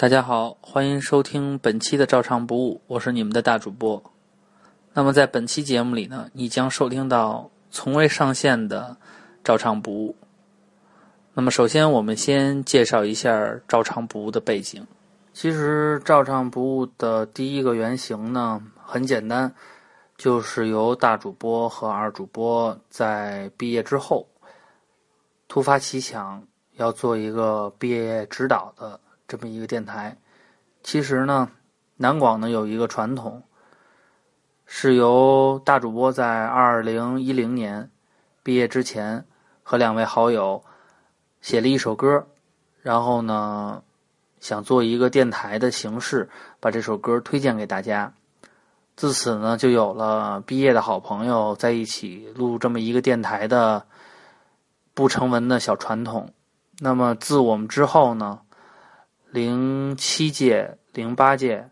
大家好，欢迎收听本期的照常不误，我是你们的大主播。那么在本期节目里呢，你将收听到从未上线的照常不误。那么首先，我们先介绍一下照常不误的背景。其实照常不误的第一个原型呢，很简单，就是由大主播和二主播在毕业之后突发奇想，要做一个毕业指导的。这么一个电台，其实呢，南广呢有一个传统，是由大主播在二零一零年毕业之前和两位好友写了一首歌，然后呢想做一个电台的形式，把这首歌推荐给大家。自此呢，就有了毕业的好朋友在一起录这么一个电台的不成文的小传统。那么自我们之后呢？零七届、零八届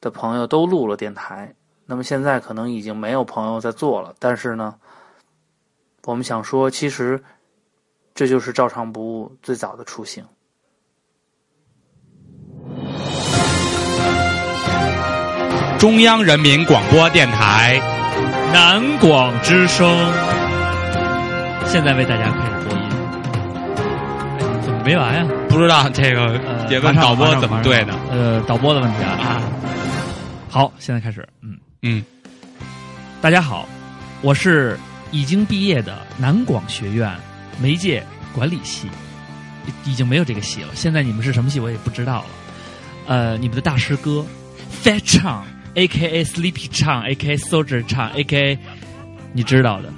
的朋友都录了电台，那么现在可能已经没有朋友在做了。但是呢，我们想说，其实这就是照常不误最早的雏形。中央人民广播电台南广之声，现在为大家开始播音。怎么没完呀？不知道这个也问导播怎么对的？呃，导播的问题啊。好，现在开始。嗯嗯，大家好，我是已经毕业的南广学院媒介管理系，已经没有这个系了。现在你们是什么系，我也不知道了。呃，你们的大师哥 Fat 唱，A.K.A. Sleepy 唱，A.K.A. Soldier 唱，A.K.A. 你知道的。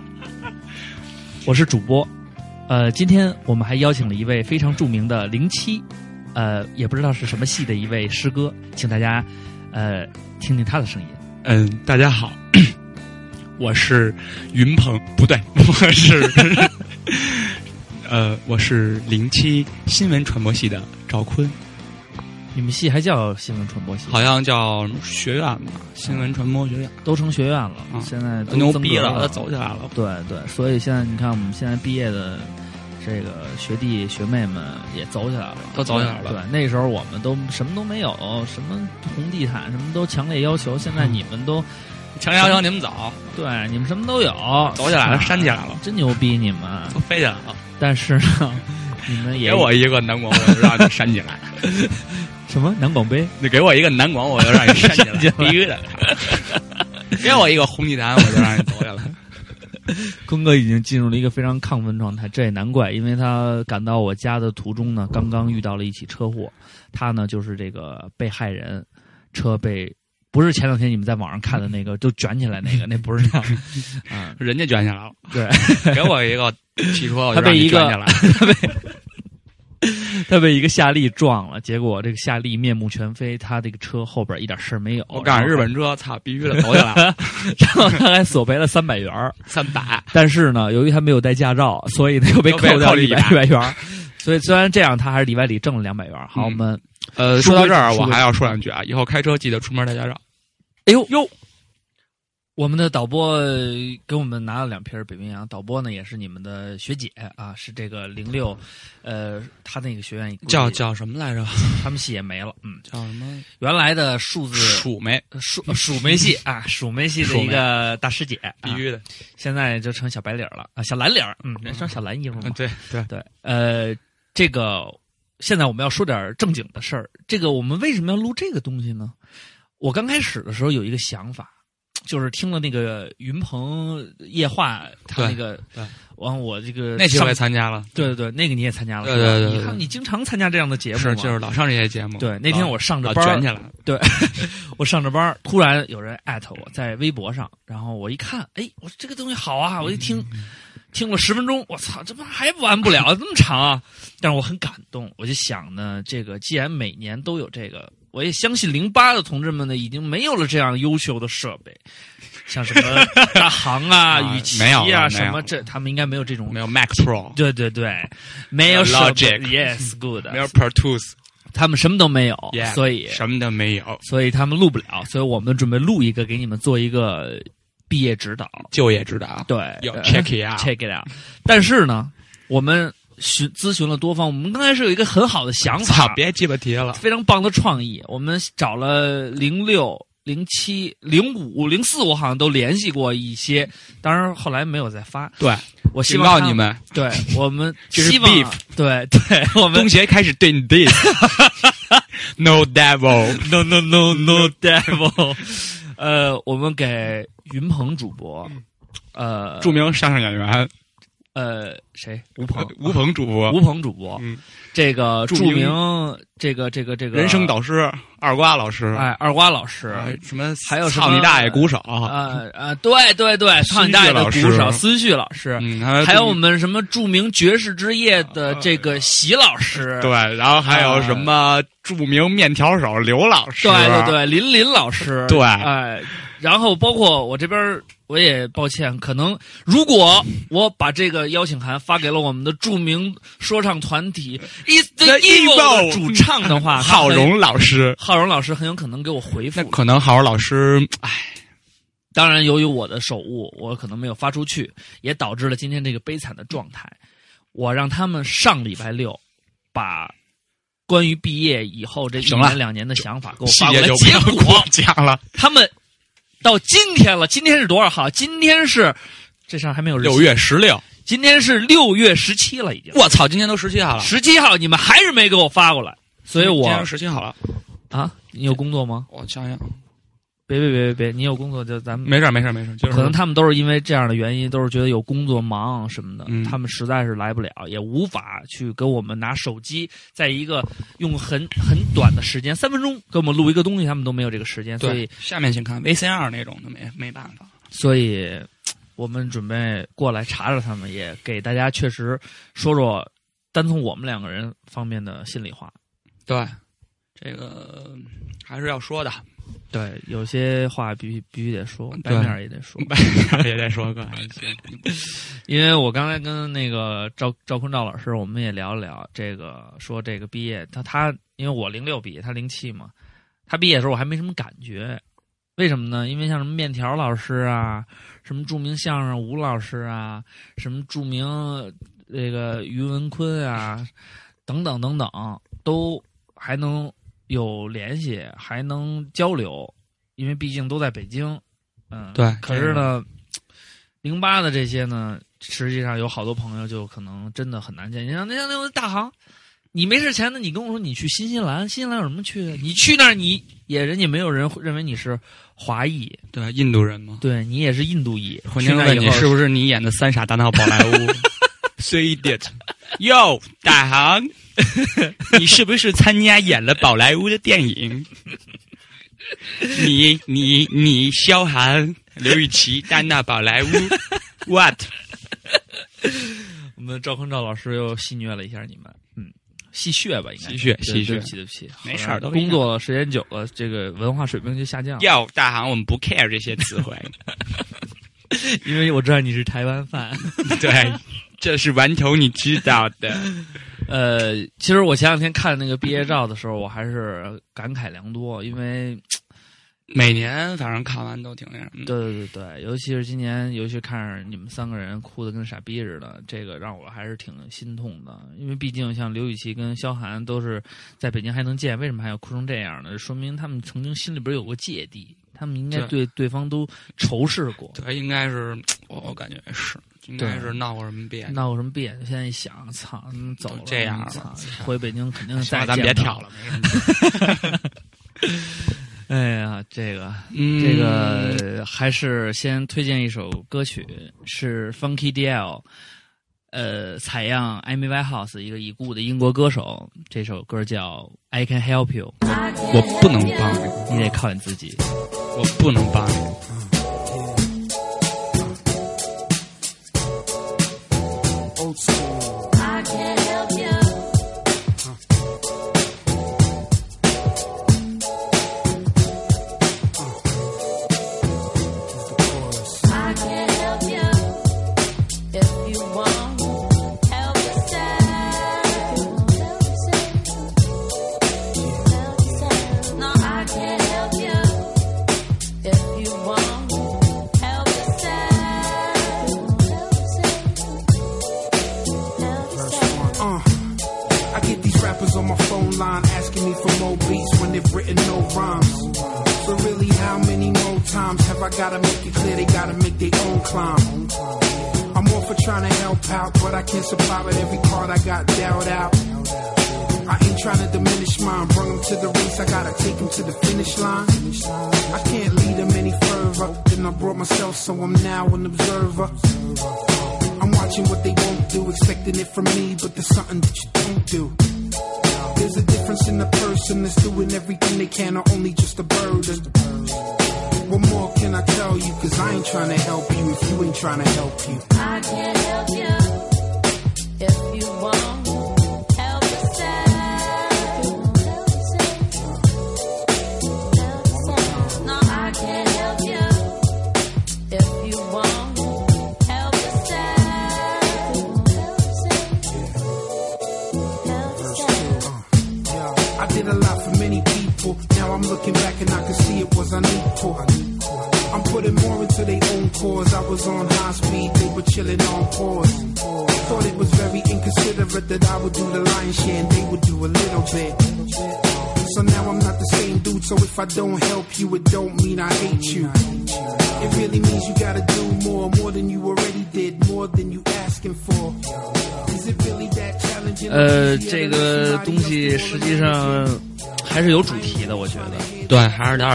我是主播。呃，今天我们还邀请了一位非常著名的零七，呃，也不知道是什么系的一位师哥，请大家呃听听他的声音。嗯，大家好，我是云鹏，不对，我是呃，我是零七新闻传播系的赵坤。你们系还叫新闻传播系？好像叫学院吧，新闻传播学院都成学院了。现在牛逼了，走起来了。对对，所以现在你看，我们现在毕业的这个学弟学妹们也走起来了，都走起来了。对，那时候我们都什么都没有，什么红地毯，什么都强烈要求。现在你们都强烈要求你们走，对，你们什么都有，走起来了，扇起来了，真牛逼！你们都飞起来了。但是呢，你们也给我一个南广，我就让你扇起来。什么南广杯？你给我一个南广，我就让你扇起来，必须的。给我一个红地毯，我就让你走下来。坤哥已经进入了一个非常亢奋状态，这也难怪，因为他赶到我家的途中呢，刚刚遇到了一起车祸。他呢，就是这个被害人，车被不是前两天你们在网上看的那个，就卷起来那个，那不是他，啊，人家卷起来了。对，给我一个汽车，他被一个他被。他被一个夏利撞了，结果这个夏利面目全非，他这个车后边一点事儿没有。我赶上日本车，操，必须得投下来。然后他还索赔了三百元 三百。但是呢，由于他没有带驾照，所以他又被扣掉一百一百元。所以虽然这样，他还是里外里挣了两百元。好，我们呃，说到这儿，我还要说两句啊，以后开车记得出门带驾照。哎呦呦！我们的导播给我们拿了两瓶北冰洋。导播呢也是你们的学姐啊，是这个零六，呃，他那个学院叫叫什么来着？他们系也没了，嗯，叫什么？原来的数字鼠媒鼠鼠媒系啊，鼠媒系的一个大师姐，必须的。现在就成小白领了啊，小蓝领，嗯，穿小蓝衣服嘛。对对对，呃，这个现在我们要说点正经的事儿。这个我们为什么要录这个东西呢？我刚开始的时候有一个想法。就是听了那个云鹏夜话，他那个，完我这个那期我也参加了，对对对，那个你也参加了，对对对，你看你经常参加这样的节目，是就是老上这些节目。对，那天我上着班，卷起来，对，我上着班，突然有人艾特我在微博上，然后我一看，哎，我说这个东西好啊，我一听，听了十分钟，我操，这不还完不了这么长啊？但是我很感动，我就想呢，这个既然每年都有这个。我也相信零八的同志们呢，已经没有了这样优秀的设备，像什么大行啊、雨琦啊，什么这他们应该没有这种，没有 Mac Pro，对对对，没有 Logic，Yes Good，没有 Pro Tools，他们什么都没有，所以什么都没有，所以他们录不了，所以我们准备录一个给你们做一个毕业指导、就业指导，对，Check it out，Check it out，但是呢，我们。询咨询了多方，我们刚开始有一个很好的想法，，别鸡巴提了。非常棒的创意。我们找了零六、零七、零五、零四，我好像都联系过一些，当然后来没有再发。对，我希警告你们，对我们希望对对，我们东协开始对你 diss。no devil，no no no no devil，呃，我们给云鹏主播，呃，著名相声演员呃谁？吴鹏，吴鹏主播，吴鹏主播，嗯，这个著名这个这个这个人生导师二瓜老师，哎二瓜老师，哎什么还有什么操你大爷鼓手，呃呃，对对对，操你大爷的鼓手思绪老师孙旭老师，嗯，还有我们什么著名爵士之夜的这个席老师，对，然后还有什么著名面条手刘老师，对对对，林林老师，对哎，然后包括我这边，我也抱歉，可能如果我把这个邀请函发给了我们的著名说唱团体 Is the The Evil 主唱的话，浩荣老师，浩荣老师很有可能给我回复那。可能浩荣老师，唉，当然，由于我的手误，我可能没有发出去，也导致了今天这个悲惨的状态。我让他们上礼拜六把关于毕业以后这一年两年的想法给我细发过来，节就不要结果了。他们到今天了，今天是多少号？今天是这上还没有六，月十六，今天是六月十七了，已经。我操，今天都十七号了，十七号，你们还是没给我发过来，所以我今我天十七号了，啊，你有工作吗？我想想，别别别别别，你有工作就咱们。没事没事没事，就是可能他们都是因为这样的原因，都是觉得有工作忙什么的，嗯他们实在是来不了，也无法去给我们拿手机，在一个用很很短的时间，三分钟给我们录一个东西，他们都没有这个时间，所以对，下面请看 VCR 那种的没没办法，所以我们准备过来查查他们，也给大家确实说说单从我们两个人方面的心里话。对，这个还是要说的，对，有些话必须必须得说，对白面儿也得说。也得说个，行因为我刚才跟那个赵赵坤赵老师，我们也聊了聊这个，说这个毕业，他他因为我零六毕业，他零七嘛，他毕业的时候我还没什么感觉，为什么呢？因为像什么面条老师啊，什么著名相声吴老师啊，什么著名这个于文坤啊，等等等等，都还能有联系，还能交流，因为毕竟都在北京，嗯，对可是呢，零八的这些呢，实际上有好多朋友就可能真的很难见。你像那像那大航，你没事前呢，你跟我说你去新西兰，新西兰有什么去的？你去那儿你也人家没有人会认为你是华裔，对，印度人吗，对你也是印度裔。婚姻问你是不是你演的《三傻大闹宝莱坞》？Say 哟，大航，你是不是参加演了宝莱坞的电影？你 你你，萧寒、刘雨琦、丹娜宝莱坞，what？我们赵坤赵老师又戏谑了一下你们，嗯，戏谑吧，应该戏谑戏谑对不起对不起，没事儿都工作时间久了，这个文化水平就下降了。哟，大航，我们不 care 这些词汇，因为我知道你是台湾饭。对，这是顽童，你知道的。呃，其实我前两天看那个毕业照的时候，我还是感慨良多，因为每年反正看完都挺那什么。对对对对，尤其是今年，尤其看着你们三个人哭的跟傻逼似的，这个让我还是挺心痛的。因为毕竟像刘禹锡跟萧寒都是在北京还能见，为什么还要哭成这样呢？说明他们曾经心里边有过芥蒂，他们应该对对方都仇视过。对，应该是我我感觉是，应该是闹过什么别扭。闹过什么别扭？现在一想，操，嗯走了，这样了，回北京肯定再咱别见不跳了，没什么。哎呀，这个。嗯这个还是先推荐一首歌曲，是 Funky DL，呃，采样 Amy Winehouse 一个已故的英国歌手，这首歌叫 I Can Help You，我不能帮你，你得靠你自己。我不能帮你。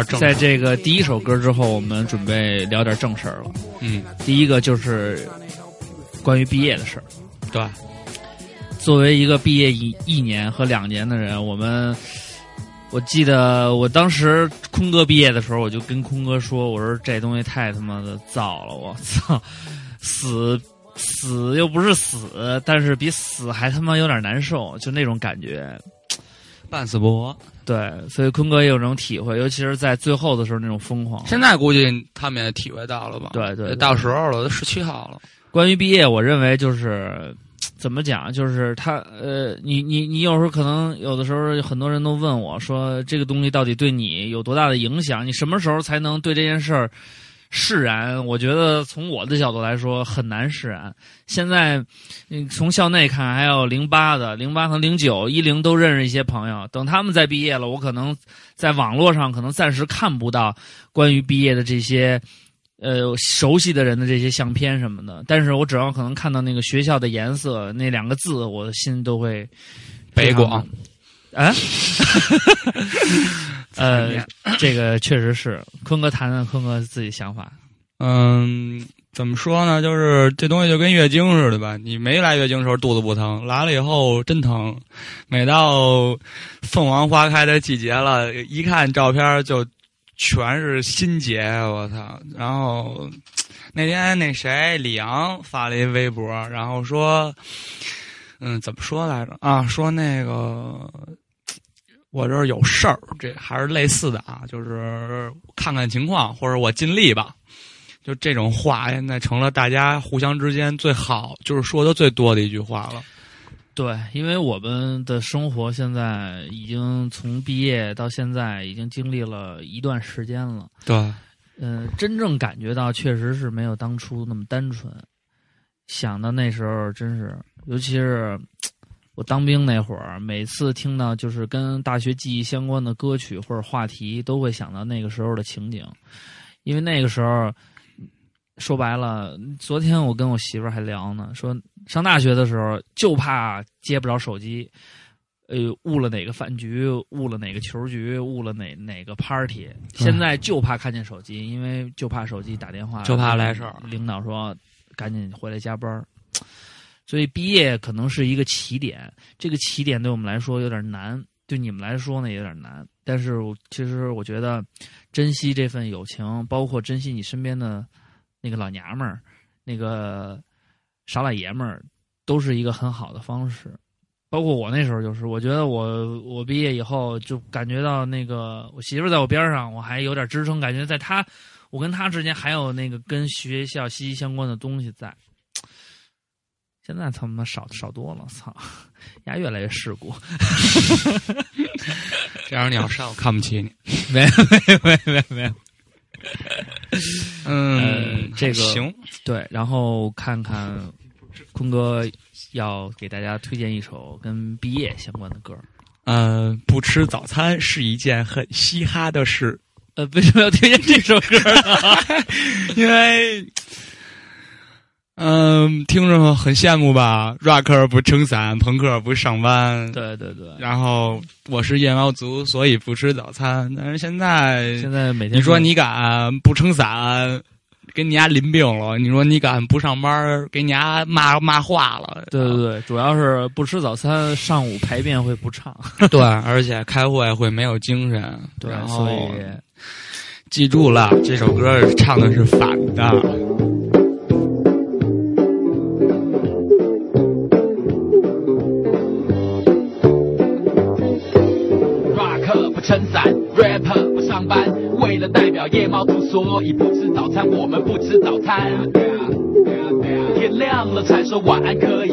点正。在这个第一首歌之后，我们准备聊点正事儿了。嗯，第一个就是关于毕业的事儿。对，作为一个毕业一一年和两年的人，我们我记得我当时空哥毕业的时候，我就跟空哥说：“我说这东西太他妈的燥了，我操，死死又不是死，但是比死还他妈有点难受，就那种感觉。”半死不活。对，所以坤哥也有这种体会，尤其是在最后的时候那种疯狂。现在估计他们也体会到了吧？对对对到时候了，都十七号了。关于毕业，我认为就是怎么讲，就是他呃，你你你有时候可能有的时候很多人都问我说，这个东西到底对你有多大的影响？你什么时候才能对这件事儿释然？我觉得从我的角度来说很难释然。现在，嗯，从校内看，还有零八的、零八和零九、一零都认识一些朋友。等他们再毕业了，我可能在网络上可能暂时看不到关于毕业的这些。呃，熟悉的人的这些相片什么的，但是我只要可能看到那个学校的颜色那两个字，我的心都会北广，啊，呃，这个确实是坤哥谈谈坤哥自己想法。嗯，怎么说呢？就是这东西就跟月经似的吧。你没来月经的时候肚子不疼，来了以后真疼。每到凤凰花开的季节了，一看照片就全是心结，我操！然后那天那谁李阳发了一微博，然后说，嗯，怎么说来着？啊，说那个。我这儿有事儿，这还是类似的啊，就是看看情况，或者我尽力吧。就这种话，现在成了大家互相之间最好，就是说的最多的一句话了。对，因为我们的生活现在已经从毕业到现在，已经经历了一段时间了。对，嗯、真正感觉到确实是没有当初那么单纯。想到那时候，真是，尤其是我当兵那会儿，每次听到就是跟大学记忆相关的歌曲或者话题，都会想到那个时候的情景，因为那个时候。说白了，昨天我跟我媳妇儿还聊呢，说上大学的时候就怕接不着手机，呃，误了哪个饭局，误了哪个球局，误了哪哪个 party。现在就怕看见手机，因为就怕手机打电话，就怕来事儿。领导说赶紧回来加班儿，所以毕业可能是一个起点，这个起点对我们来说有点难，对你们来说呢有点难。但是我其实我觉得，珍惜这份友情，包括珍惜你身边的。那个老娘们儿，那个傻老爷们儿，都是一个很好的方式。包括我那时候就是，我觉得我我毕业以后就感觉到那个我媳妇在我边上，我还有点支撑，感觉在她我跟她之间还有那个跟学校息息相关的东西在。现在他妈少少多了，操，丫越来越世故。这样你要上我看不起你。没有没有没有没有没有。嗯，这个行，对，然后看看坤哥要给大家推荐一首跟毕业相关的歌。呃，不吃早餐是一件很嘻哈的事，呃，为什么要推荐这首歌呢？因为，嗯、听着很羡慕吧？rocker 不撑伞，朋克不上班，对对对，然后我是夜猫族，所以不吃早餐。但是现在，现在每天你说你敢不撑伞，给你家淋病了；你说你敢不上班，给你家骂骂化了。对对对，主要是不吃早餐，上午排便会不畅。对，而且开会会没有精神。对所以记住了，这首歌唱的是反的。撑伞，rapper 不上班，为了代表夜猫族，所以不吃早餐，我们不吃早餐。天亮了才说晚安可以。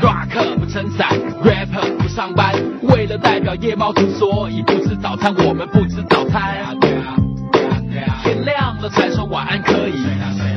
rock 不撑伞，rapper 不上班，为了代表夜猫族，所以不吃早餐，我们不吃早餐。天亮了才说晚安可以。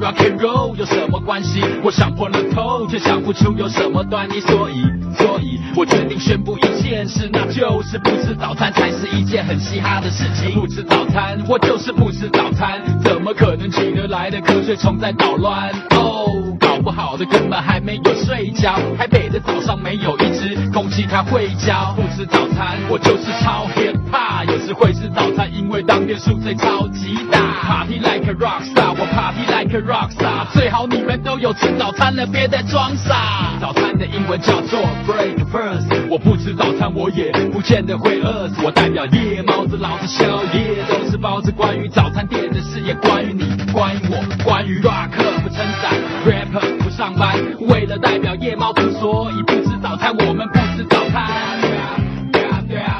Rock and roll 有什么关系？我想破了头，却想不出有什么端倪，所以，所以我决定宣布一件事，那就是不吃早餐才是一件很嘻哈的事情。不吃早餐，我就是不吃早餐，怎么可能起得来的瞌睡虫在捣乱？哦，搞不好的根本还没有睡觉。台北的早上没有一只空气它会叫。不吃早餐，我就是超 hip hop，有时会吃早餐，因为当天宿醉超级大。Party like a rock star，我 party like a rock star，最好你们都有吃早餐了，别再装傻。早餐的英文叫做 breakfast，我不吃早餐，我也不见得会饿死。我代表夜猫子，老子宵夜都是包子。关于早餐店的事，也关于你，关于我，关于 rock 不撑伞，Rapper 不上班，为了代表夜猫子，所以不吃早餐，我们不吃早餐。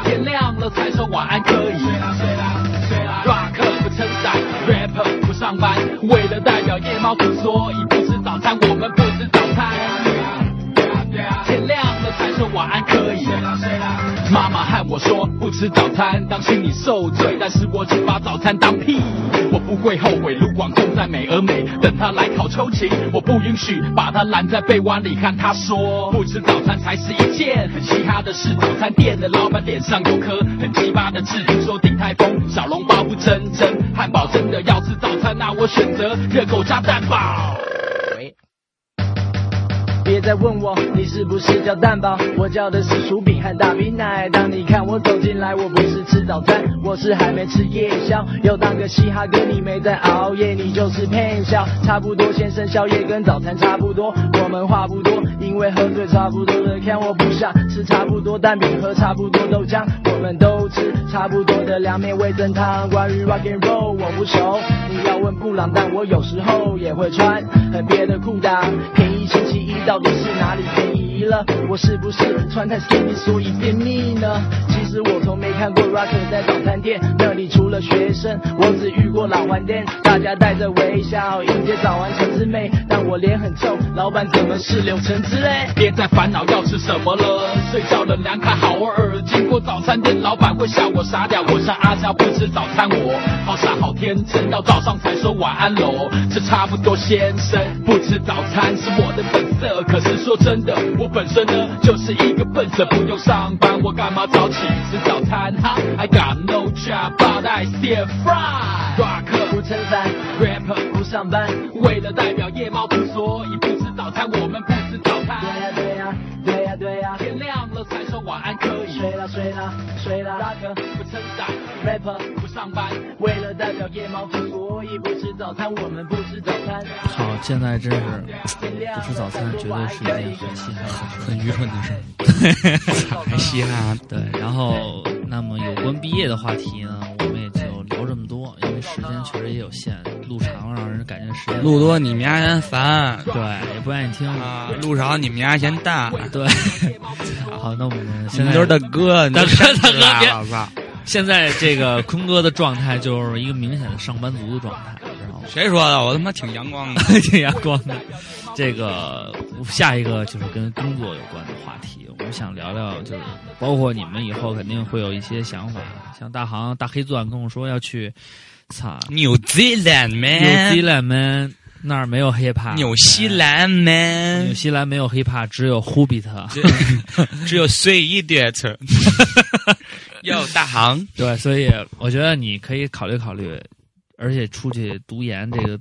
天亮了才说晚安可以。睡啦睡啦睡啦 rock 不撑伞，Rapper 不上班，为夜猫子，所以不吃早餐，我们不吃早餐。天亮了才说晚安可以。妈妈和我说不吃早餐，当心你受罪，但是我只把早餐当屁。我不会后悔卢广仲在美而美，等他来考秋瑾，我不允许把他拦在被窝里，看他说不吃早餐才是一件很嘻哈的事。早餐店的老板脸上有颗很鸡巴的痣，说鼎泰丰小笼包不真真，汉堡真的要吃早餐，那我选择热狗加蛋堡。别再问我你是不是叫蛋堡，我叫的是薯饼和大冰奶。当你看我走进来，我不是吃早餐，我是还没吃夜宵。要当个嘻哈哥，你没在熬夜，你就是骗笑。差不多先生宵夜跟早餐差不多，我们话不多，因为喝醉差不多的。看我不想吃差不多蛋饼，喝差不多豆浆，我们都吃差不多的凉面味增汤。关于 rock and roll 我不熟，你要问布朗，但我有时候也会穿很别的裤裆。便宜星期一到底是哪里便宜了？我是不是穿太 skinny 所以便秘呢？其实我从没看过 rocker 在早餐店，那里除了学生，我只遇过老顽店，大家带着微笑迎接早安橙子妹，但我脸很臭，老板怎么是柳橙汁嘞？别再烦恼要吃什么了，睡觉了两卡好耳。经过早餐店，老板会笑我傻屌，我像阿娇不吃早餐，我好傻好天真，到早上才说晚安喽。这差不多先生，不吃早餐是我的本色。可是说真的，我本身呢就是一个笨色，不用上班，我干嘛早起吃早餐？哈，I got no job but I still fry。rock 不撑伞，rapper 不上班，为了代表夜猫族，所以不吃早餐，我们不吃早餐。对呀对呀对呀对呀，天亮了才说晚安可以。睡啦睡啦睡啦，rock 不撑伞 rapper 不上班，为了代表夜猫族，所以不吃早餐，我们不吃早餐。好，现在真是不吃早餐，绝对是一件很稀罕。很愚蠢的事儿，还稀罕。对，然后那么有关毕业的话题呢，我们也就聊这么多，因为时间确实也有限，路长了让人感觉时间路多 你们家嫌烦对，也不愿意听啊，录少你们家嫌大。对，好，那我们你现在 们都 是大哥，大哥大哥别了！现在这个坤哥的状态就是一个明显的上班族的状态？谁说的？我他妈挺阳光的。挺阳光的。这个下一个就是跟工作有关的话题，我们想聊聊，就是包括你们以后肯定会有一些想法，像大航大黑钻跟我说要去，操 New Zealand man，New Zealand man，那儿没有 hiphop，纽西兰对，man，纽西兰没有 hiphop，只有 Hobbit。只有 three idiot。哟，大行，对，所以我觉得你可以考虑考虑，而且出去读研这个，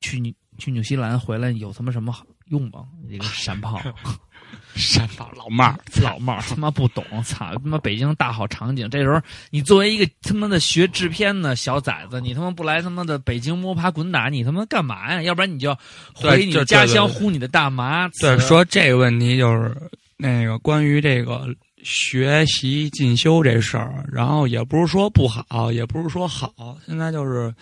去纽去纽西兰回来有他妈什么好用吗？这个山 炮。山炮老帽儿，老帽儿他妈不懂，操他妈北京大好场景。这时候你作为一个他妈的学制片的小崽子，你他妈不来他妈的北京摸爬滚打，你他妈干嘛呀？要不然你就回你的家乡呼你的大麻。对，说这个问题就是那个关于这个学习进修这事儿，然后也不是说不好，也不是说好，现在就是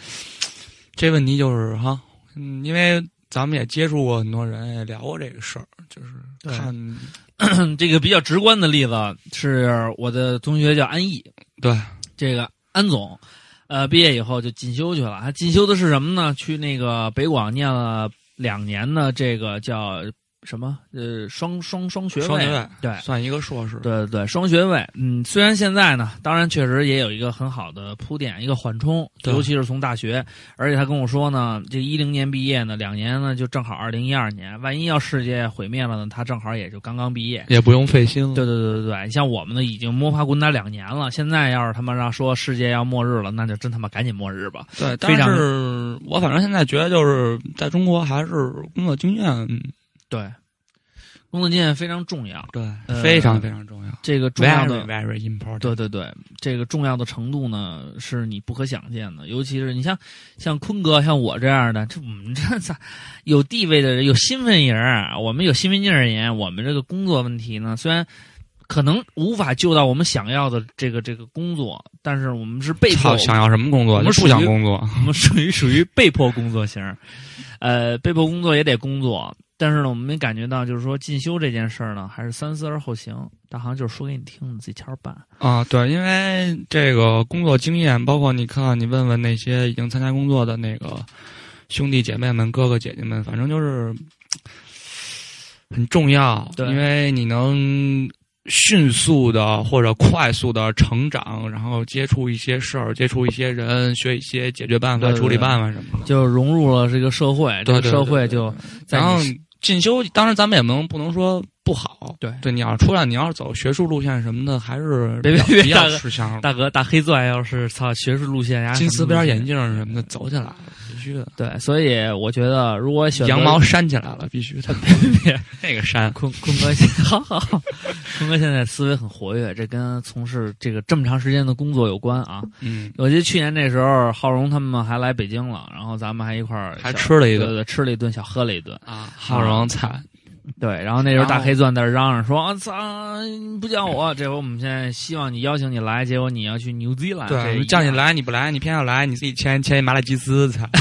这问题就是哈，嗯，因为咱们也接触过很多人，也聊过这个事儿，就是看 这个比较直观的例子是我的同学叫安逸，对这个安总，呃，毕业以后就进修去了。他进修的是什么呢？去那个北广念了两年的这个叫什么？呃，双双双学位。双学位对。算一个硕士，对对对，双学位，嗯，虽然现在呢，当然确实也有一个很好的铺垫，一个缓冲，对尤其是从大学，而且他跟我说呢，这一零年毕业呢，两年呢就正好二零一二年，万一要世界毁灭了呢，他正好也就刚刚毕业。也不用费心了。对对对对对，像我们呢已经摸爬滚打两年了，现在要是他妈让说世界要末日了，那就真他妈赶紧末日吧。对，但是我反正现在觉得就是在中国还是工作经验，嗯对，工作经验非常重要，对，呃非常非常重要这个重要的，very very important。对对对，这个重要的程度呢，是你不可想见的。尤其是你像像坤哥，像我这样的，这我们这咋有地位的人，有身份人，我们有身份证而言，我们这个工作问题呢，虽然可能无法救到我们想要的这个这个工作，但是我们是被迫，想要什么工作？我们不想工作。我们属于属于被迫工作型，呃，被迫工作也得工作，但是呢，我们没感觉到，就是说进修这件事儿呢，还是三思而后行。大行就是说给你听，你自己瞧着办。啊，对，因为这个工作经验，包括你看，你问问那些已经参加工作的那个兄弟姐妹们、哥哥姐姐们，反正就是很重要，对因为你能迅速的或者快速的成长，然后接触一些事儿，接触一些人，学一些解决办法、对对处理办法什么的。就融入了这个社会，这个社对对对对会就在然后你进修，当然咱们也不能不能说不好，对对，你要出来，你要是走学术路线什么的，还是别比较比较别别大哥吃香。大哥大黑钻要是操学术路线呀，金丝边眼镜。什么的走起来须的。对，所以我觉得如果选羊毛扇起来了，必须的。别那个扇，坤坤哥现好好好，坤哥现在思维很活跃，这跟从事这个这么长时间的工作有关啊。嗯，我记得去年那时候，浩荣他们还来北京了，然后咱们还一块儿还吃了一顿对对，吃了一顿，小喝了一顿。啊，浩荣菜，对，然后那时候大黑钻在这嚷嚷说：“啊操，不叫我！”这回我们现在希望你邀请你来，结果你要去纽西兰，这对，一样，叫你来你不来，你偏要来，你自己签签一麻辣鸡丝，操，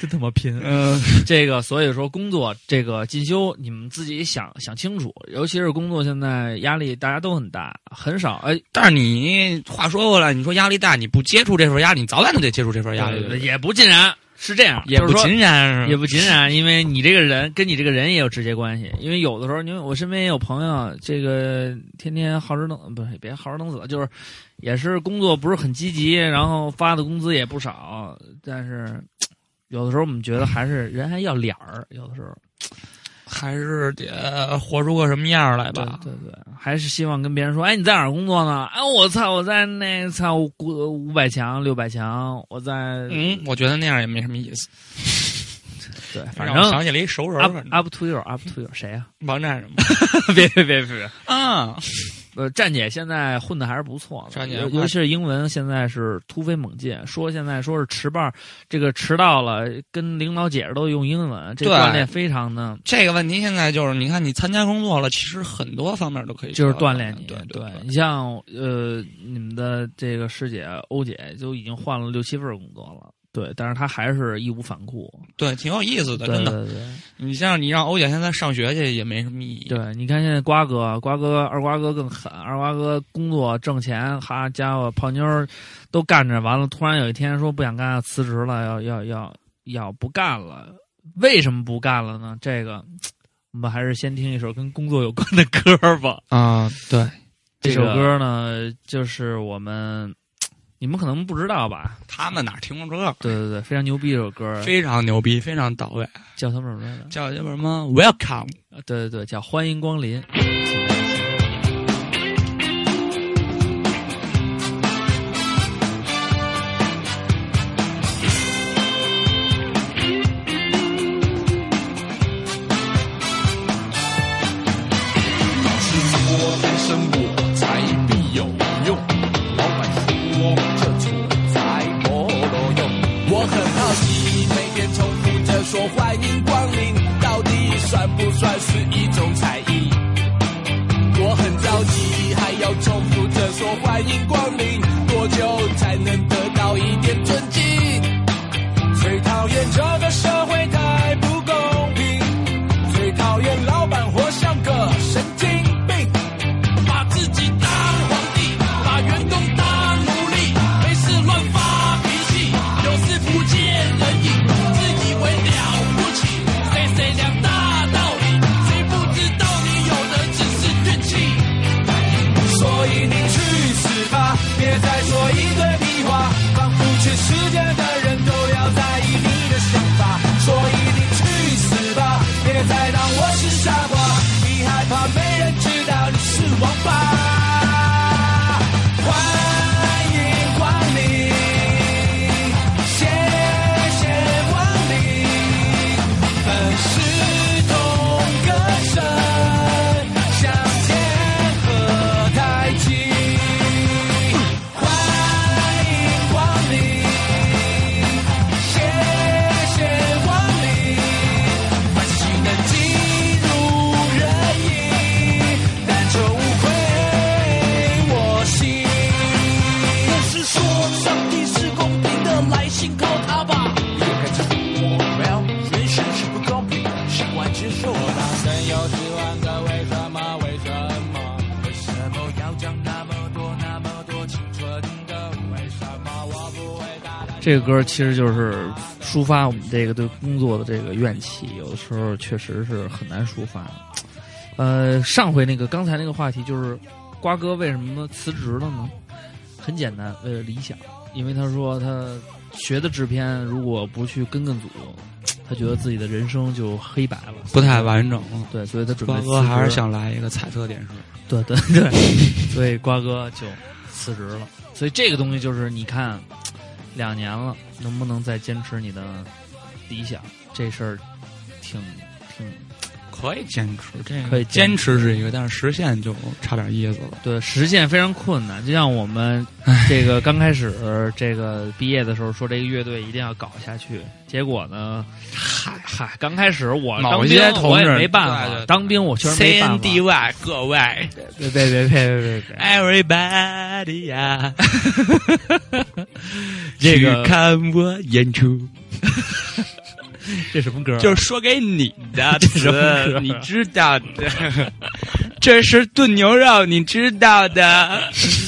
真他妈拼。嗯，这个，所以说工作这个进修，你们自己想想清楚，尤其是工作现在压力大家都很大，很少哎，但是你话说回来，你说压力大，你不接触这份压力，你早晚都得接触这份压力，对也不尽然是这样，也不尽然，也不尽然，因为你这个人跟你这个人也有直接关系。因为有的时候，因为我身边也有朋友，这个天天好吃等不是别好吃等死，就是也是工作不是很积极，然后发的工资也不少，但是 有的时候我们觉得还是人还要脸儿，有的时候还是得活出个什么样来吧。对对，还是希望跟别人说，哎，你在哪儿工作呢？哎，我操，我在那操五五百强、六百强，我在嗯，我觉得那样也没什么意思。对，反正想起了一熟人 up up to you，up to you，谁呀、王站什么别别别别！啊，呃，站姐现在混的还是不错的，站姐尤尤其是英文现在是突飞猛进。说现在说是迟班儿，这个迟到了，跟领导解释都用英文，这对锻炼非常的，这个问题现在就是，你看你参加工作了，其实很多方面都可以就是锻炼你。对对你像呃，你们的这个师姐欧姐就已经换了六七份工作了，对，但是他还是义无反顾。对，挺有意思的，真的。对对你像你让欧姐现在上学去也没什么意义。对，你看现在瓜哥，瓜哥二瓜哥更狠，二瓜哥工作挣钱，哈家伙泡妞都干着，完了突然有一天说不想干，要辞职了，要要要要不干了，为什么不干了呢？这个我们还是先听一首跟工作有关的歌吧。啊，对，这首歌呢，就是我们你们可能不知道吧？他们哪听过这个？对对对，非常牛逼这首歌，非常牛逼，非常到位，叫他们什么来着？叫叫什么？Welcome。呃对对对，叫欢迎光临。说欢迎光临，多久才能这个歌其实就是抒发我们这个对工作的这个怨气，有的时候确实是很难抒发。呃，上回那个刚才那个话题就是瓜哥为什么辞职了呢？很简单，为了理想，因为他说他学的制片如果不去跟跟组，他觉得自己的人生就黑白了，不太完整了。对，所以他准备瓜哥还是想来一个彩色电视。对对对，所以瓜哥就辞职了。所以这个东西就是你看，两年了，能不能再坚持你的理想？这事儿挺挺可以坚持，这个可以坚坚持是一个，但是实现就差点意思了。对，实现非常困难。就像我们这个刚开始这个毕业的时候说这个乐队一定要搞下去，结果呢，嗨嗨，刚开始我当兵某些同我也志没办法当兵我确实没办法。CNDY 各位别别别别别别别！，everybody 呀，这个看我演出，这什么歌？就是说给你的 这什么歌词，你知道的。这是炖牛肉，你知道的。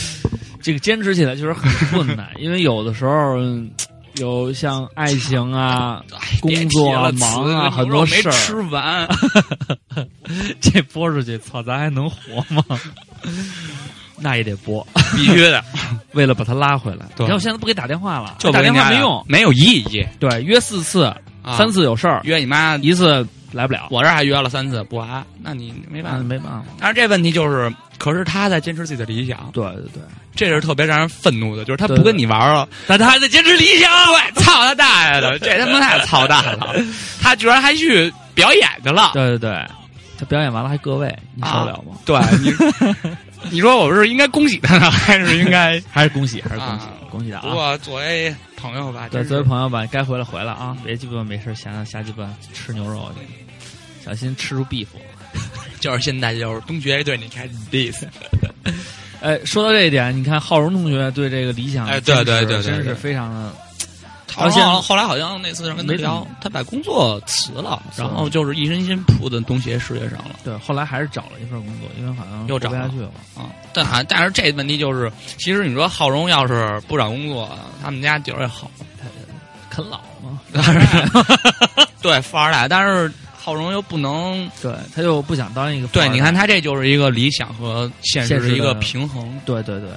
这个坚持起来就是很困难，因为有的时候嗯有像爱情啊、工作啊、忙啊很多事没吃，完，这播出去，操，咱还能活吗？那也得播，必须的。为了把他拉回来。对你看我现在不给打电话了，就打电话没没用。没有意义。对，约四次，啊三次有事儿，约你妈，一次来不了，我这还约了三次不来，那你没办法。没办法。但是这问题就是，可是他在坚持自己的理想，对对对，这是特别让人愤怒的，就是他不跟你玩了，但他还在坚持理想。对，操他大爷的，这他妈太操蛋了，他居然还去表演去了，对对对，他表演完了还各位，你受得了吗？对你，你说我是应该恭喜他呢，还是应该？还是恭喜，还是恭喜啊，恭喜他啊！不过作为朋友吧，对，作为朋友吧，该回来回来啊，别鸡巴没事瞎瞎鸡巴吃牛肉去，小心吃出 beef。就是现在就是东学对你开始 diss，哎，说到这一点，你看浩荣同学对这个理想哎对对对真是非常的好像后来好像那次跟他没聊，他把工作辞了，然后就是一身心扑在东协事业上了。对。后来还是找了一份工作，因为好像又找不下去了。啊，但还但是这问题就是，其实你说浩荣要是不找工作，他们家底儿也好，啃老嘛，对富二代，但是浩荣又不能，对，他又不想当一个对，你看他这就是一个理想和现实一个平衡。对对对，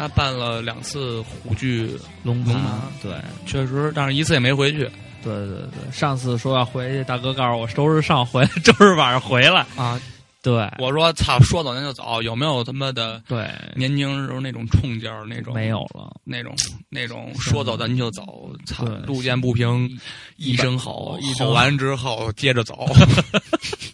他办了两次虎踞龙龙潭对确实，但是一次也没回去对对对，上次说要回去，大哥告诉我周日上回，周日晚上回来。啊。对我说操，说走咱就走，有没有他妈的对，年轻时候那种冲劲儿，那种没有了。那种那种说走咱就走，操，路见不平一声吼，吼完之后接着走。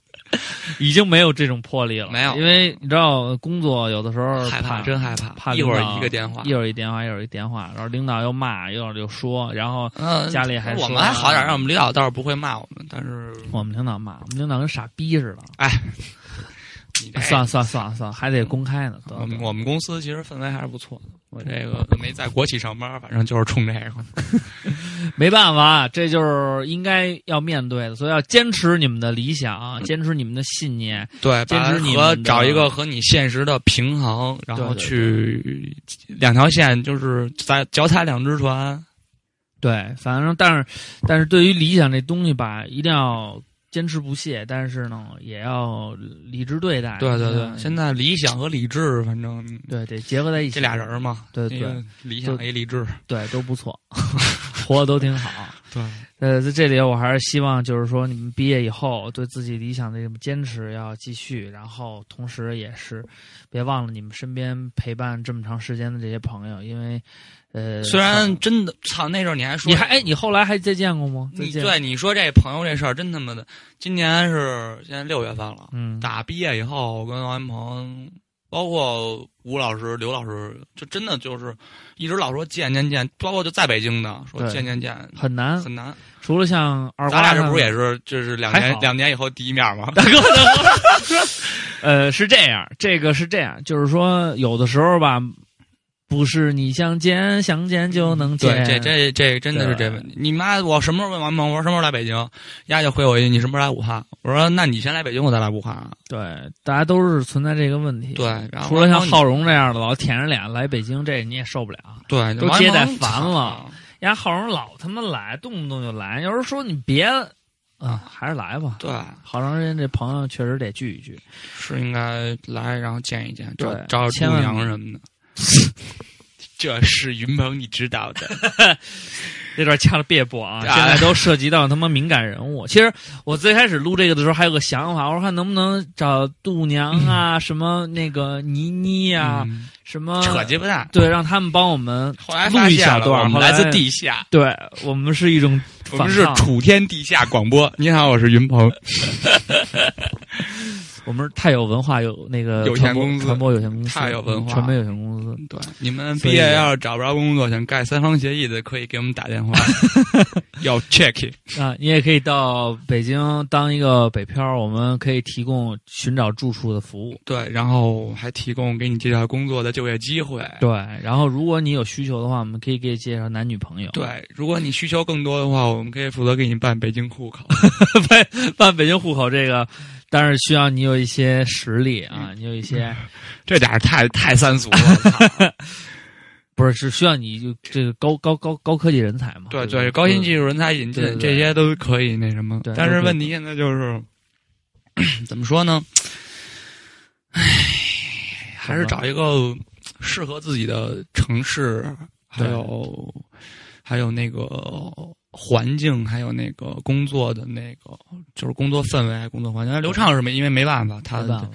已经没有这种魄力了，没有因为你知道工作有的时候害怕，真害怕，怕一会儿一个电话一。会儿一电话，一会儿一电话，然后领导又骂，一会儿又说，然后嗯，家里还我们还好点，让我们领导倒是不会骂我们，但是我们领导骂，我们领导跟傻逼似的。哎，你这算了算了算了算了，还得公开呢。我们我们公司其实氛围还是不错的。我这个没在国企上班，反正就是冲这个。没办法，这就是应该要面对的，所以要坚持你们的理想，坚持你们的信念。对，坚持你找一个和你现实的平衡，然后去两条线，就是在脚踩两只船。对，反正但是但是对于理想这东西吧，一定要坚持不懈，但是呢，也要理智对待。对对对，嗯现在理想和理智，反正对得结合在一起。这俩人嘛，对对理想和理智。对都不错，活的都挺好。对，呃，在这里我还是希望，就是说你们毕业以后对自己理想的这种坚持要继续，然后同时也是别忘了你们身边陪伴这么长时间的这些朋友，因为呃，虽然真的操，那时候你还说你还哎，你后来还再见过吗？你对你说这朋友这事儿真他妈的，今年是现在六月份了，嗯打毕业以后，我跟王云鹏，包括吴老师、刘老师，就真的就是一直老说见见见，包括就在北京的说见见见，很难，很难。除了像二咱俩这不是也是就是两年两年以后第一面吗？大 哥呃，是这样，这个是这样，就是说有的时候吧，不是你想见想见就能见，对，这这这真的是这问题。你妈，我什么时候问完梦？我说什么时候来北京？丫就回我一句：“你什么时候来武汉？”我说：“那你先来北京，我再来武汉。对，大家都是存在这个问题。”对，然后除了像浩荣这样的老舔着脸来北京，这你也受不了。对都接待烦了操人家浩荣老他妈来，动不动就来。有人说你别啊，还是来吧。对，好长时间这朋友确实得聚一聚。是应该来，然后见一见，找对找找千万猪娘什么的。这是云鹏，你知道的。这段掐了别播啊！啊现在都涉及到他妈敏感人物。其实我最开始录这个的时候还有个想法，我说看能不能找度娘啊，什么那个倪妮啊，嗯什么扯鸡巴蛋。对，让他们帮我们录一下段。我们来自地下，对我们是一种我们是楚天地下广播。你好，我是云鹏。我们是太有文化有那个有限公司传播有限公司，太有文化传媒有限公司。对，你们毕业要是找不着工作，想盖三方协议的，可以给我们打电话，要 check。啊，你也可以到北京当一个北漂，我们可以提供寻找住处的服务。对，然后还提供给你介绍工作的就业机会。对，然后如果你有需求的话，我们可以给你介绍男女朋友。对，如果你需求更多的话，我们可以负责给你办北京户口。办办北京户口这个，当然需要你有一些实力啊，你有一些 这点太太三俗了。不是是需要你就这个高高高高科技人才嘛？对对对，高新技术人才引进这些都可以那什么对。但是问题现在就是，怎么说呢？唉，还是找一个适合自己的城市，还有还有那个环境，还有那个工作的那个就是工作氛围、工作环境。刘畅是没因为没办法，他没办法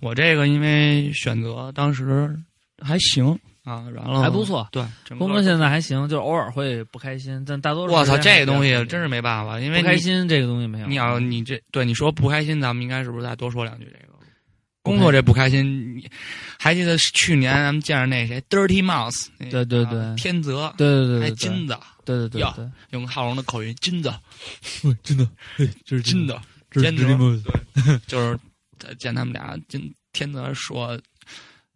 我这个因为选择当时还行啊，然后还不错。对，工作现在还行，就是偶尔会不开心，但大多数我操，这个东西真是没办法，因为不开心这个东西没有。你要你这对你说不开心，咱们应该是不是再多说两句这个？工作这不开心，还记得去年咱们见着那谁，Dirty Mouse，那对对对。啊天泽，对对对还对对。金子，对对对用浩龙的口音，金子，金子，这是金的，这天泽是吗？就是呃见他们俩，金天泽说，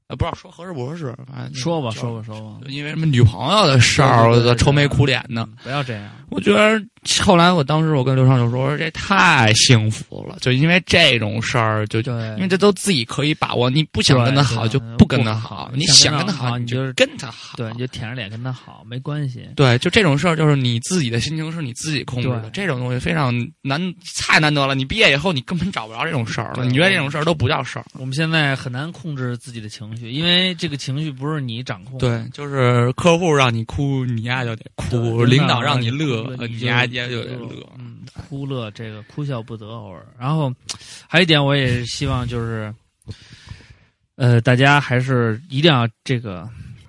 呃，不知道说合适不合适，反正说吧说吧说吧，就因为什么女朋友的事儿，我愁眉苦脸的。不要这样。我觉得后来，我当时我跟刘畅就说：“我说这太幸福了，就因为这种事儿，就，因为这都自己可以把握。你不想跟他好，就不跟他好好；你想想跟他好，你就就是跟他好。对，你就舔着脸跟他好，没关系。对，就这种事儿，就是你自己的心情是你自己控制的。这种东西非常难，太难得了。你毕业以后，你根本找不着这种事儿了。你觉得这种事儿都不叫事儿。我们现在很难控制自己的情情绪，因为这个情绪不是你掌控。对，就是客户让你哭，你丫就得哭；领导让你乐，你呀也就得乐。嗯，哭乐这个哭笑不得偶尔。然后还有一点，我也是希望就是，呃，大家还是一定要这个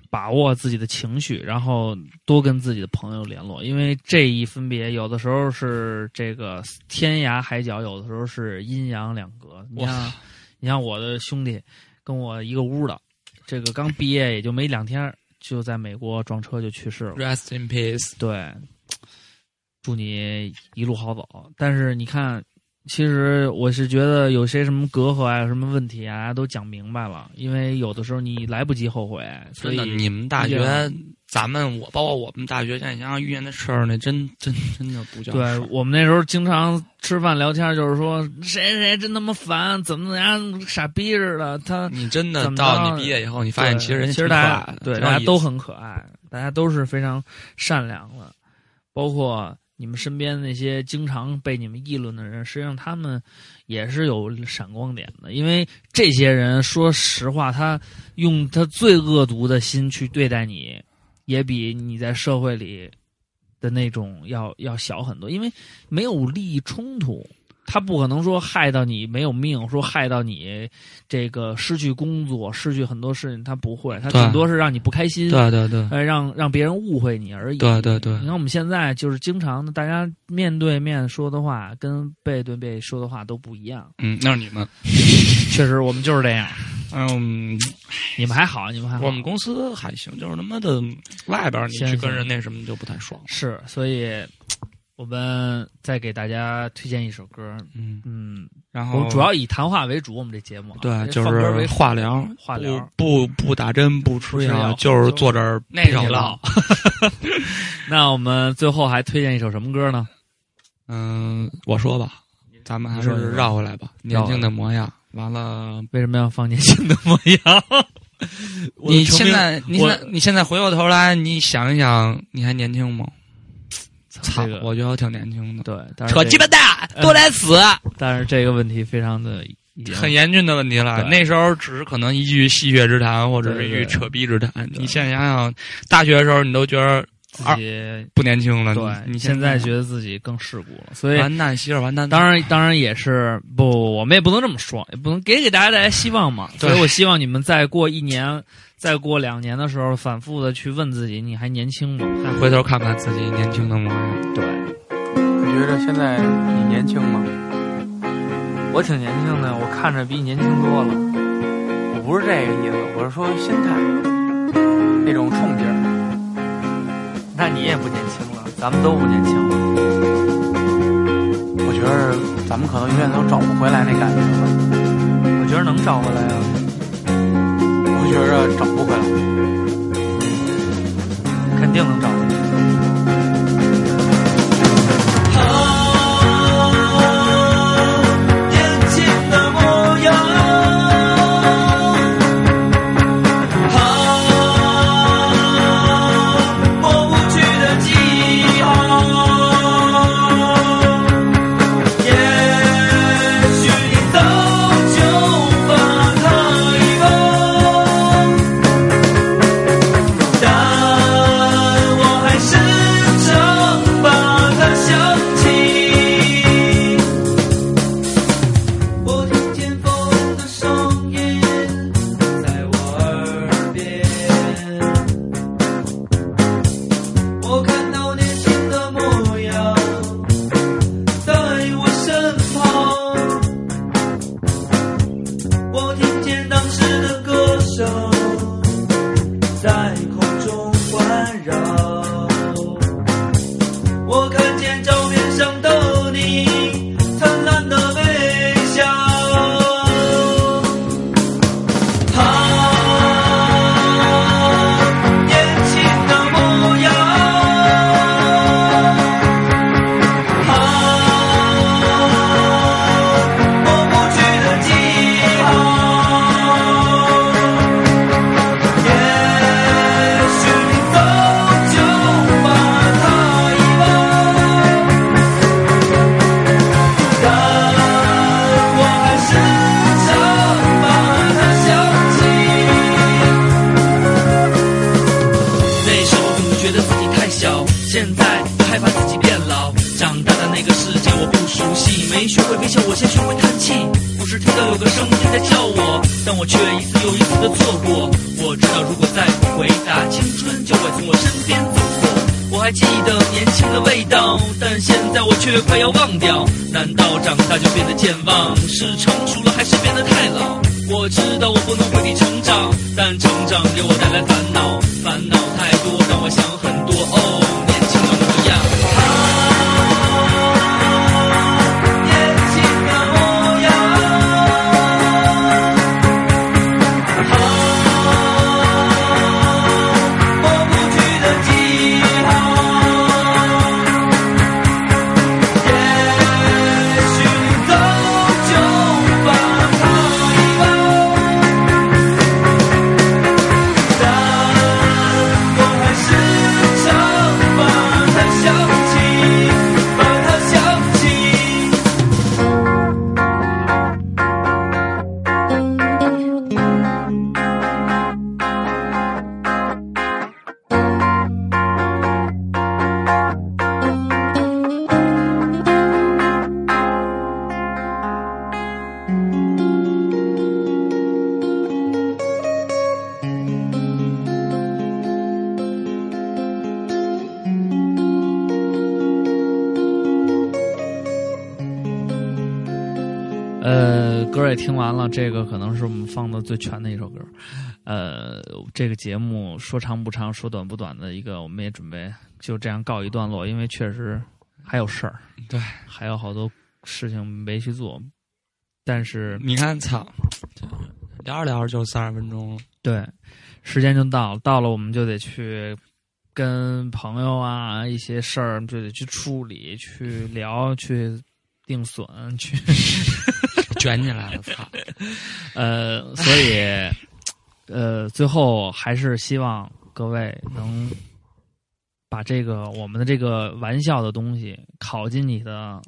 把握自己的情绪，然后多跟自己的朋友联络，因为这一分别有的时候是这个天涯海角，有的时候是阴阳两隔。你像，你像我的兄弟跟我一个屋的，这个刚毕业也就没两天，就在美国撞车就去世了。Rest in peace。对，祝你一路好走。但是你看，其实我是觉得有些什么隔阂啊、有什么问题啊，都讲明白了，因为有的时候你来不及后悔，所以，你们大学，咱们我包括我们大学，现在想想遇见的事儿，那真真真的不叫事对我们那时候经常吃饭聊天，就是说谁谁谁真他妈烦，怎么怎么样，傻逼似的。他你真的到你毕业以后，你发现其实人家其实大家对大家都很可爱，大家都是非常善良的，包括你们身边那些经常被你们议论的人，实际上他们也是有闪光点的，因为这些人说实话，他用他最恶毒的心去对待你，也比你在社会里的那种要要小很多，因为没有利益冲突。他不可能说害到你没有命，说害到你这个失去工作、失去很多事情，他不会，他顶多是让你不开心，对对对，呃，让让别人误会你而已。对对对你看我们现在就是经常的，大家面对面说的话跟背对背说的话都不一样。嗯，那是你们，确实，我们就是这样。嗯，你们还好，你们还好。我们公司还行，就是他妈的外边你去跟行人那什么就不太爽。是，所以我们再给大家推荐一首歌。嗯，嗯，然后我们主要以谈话为主，我们这节目啊对，就是化疗，化疗不不不打针不吃药就是坐这儿那唠。那我们最后还推荐一首什么歌呢？嗯，我说吧，咱们还是绕回来吧。年轻的模样，完了，为什么要放年轻的模样？你现在，你现在，你现在回过头来，你想一想，你还年轻吗？操这个，我觉得我挺年轻的。对，但是扯鸡巴蛋，多来死，但是这个问题非常的很严峻的问题了。那时候只是可能一句戏谑之谈，或者是一句扯逼之谈。你现在想想，大学的时候你都觉得自己不年轻了，对你你现在在觉得自己更世故了，所以完蛋，媳妇儿完蛋。当然当然也是不，我们也不能这么说，也不能给给大家带来希望嘛。所以我希望你们再过一年、再过两年的时候，反复的去问自己，你还年轻吗？再回头看看自己年轻的模样。对，你觉得现在你年轻吗？我挺年轻的，我看着比你年轻多了。我不是这个意思，我是说心态，那种冲劲儿。那你也不年轻了，咱们都不年轻了。我觉得咱们可能永远都找不回来那感觉了。我觉得能找回来啊。我觉着找不回来，肯定能找回来。最全的一首歌。呃，这个节目说长不长，说短不短的一个，我们也准备就这样告一段落，因为确实还有事儿，对，还有好多事情没去做。但是你看，操，聊着聊着就三十分钟了。对，时间就到了，到了我们就得去跟朋友啊一些事儿就得去处理、去聊、去定损、去 卷起来了，操！呃，所以呃，最后还是希望各位能把这个我们的这个玩笑的东西考进你的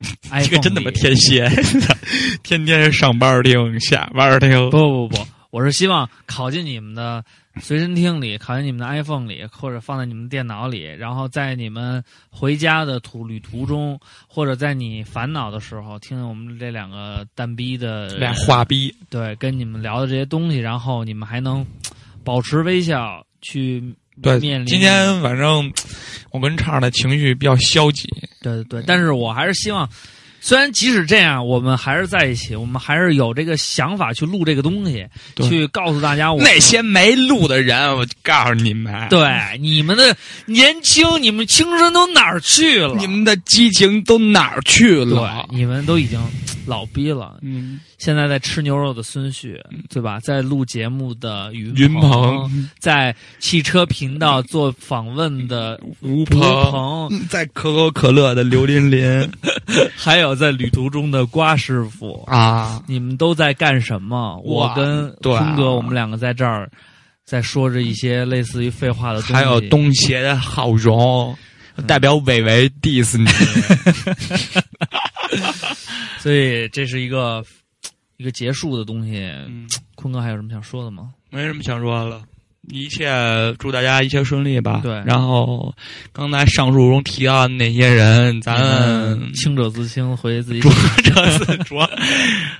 iPhone 这个真他妈天蝎，天天上班听，下班听。不不不，我是希望考进你们的随身听里，考进你们的 iPhone 里，或者放在你们电脑里，然后在你们回家的途旅途中，或者在你烦恼的时候，听听我们这两个蛋逼的俩话逼，对，跟你们聊的这些东西，然后你们还能保持微笑去对面临。今天反正我跟畅的情绪比较消极，对对对，但是我还是希望，虽然即使这样，我们还是在一起，我们还是有这个想法去录这个东西，对。去告诉大家我那些没录的人，我告诉你们，对你们的年轻，你们青春都哪儿去了？你们的激情都哪儿去对了？，你们都已经老逼了。嗯，现在在吃牛肉的孙旭，对吧？在录节目的云云鹏，在汽车频道做访问的吴吴鹏，鹏，在可口可乐的刘琳琳。还有在旅途中的瓜师傅，啊，你们都在干什么？我跟坤哥，我们两个在这儿在说着一些类似于废话的东西，还有东邪的郝荣。代表伟伟 diss 你，所以这是一个一个结束的东西。嗯坤哥还有什么想说的吗？没什么想说的了。一切祝大家一切顺利吧。对然后刚才上述中提到的那些人，咱们嗯清者自清，回去自己主 这次主要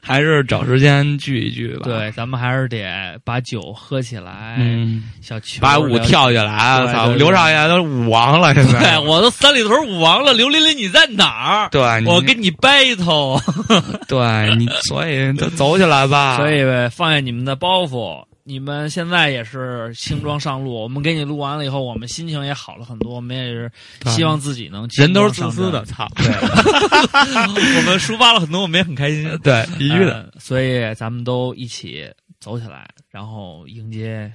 还是找时间聚一聚吧。，对，咱们还是得把酒喝起来，嗯，小球把舞跳起来，操！刘少爷都舞王了，现在。对，我都三里屯舞王了，刘琳琳你在哪儿？对，我跟你 battle，对你，所以都走起来吧。所以呗放下你们的包袱。你们现在也是轻装上路，我们给你录完了以后，我们心情也好了很多。我们也是希望自己能人都是自私的，上操！对。我们抒发了很多，我们也很开心。对，必须的。呃所以咱们都一起走起来，然后迎接，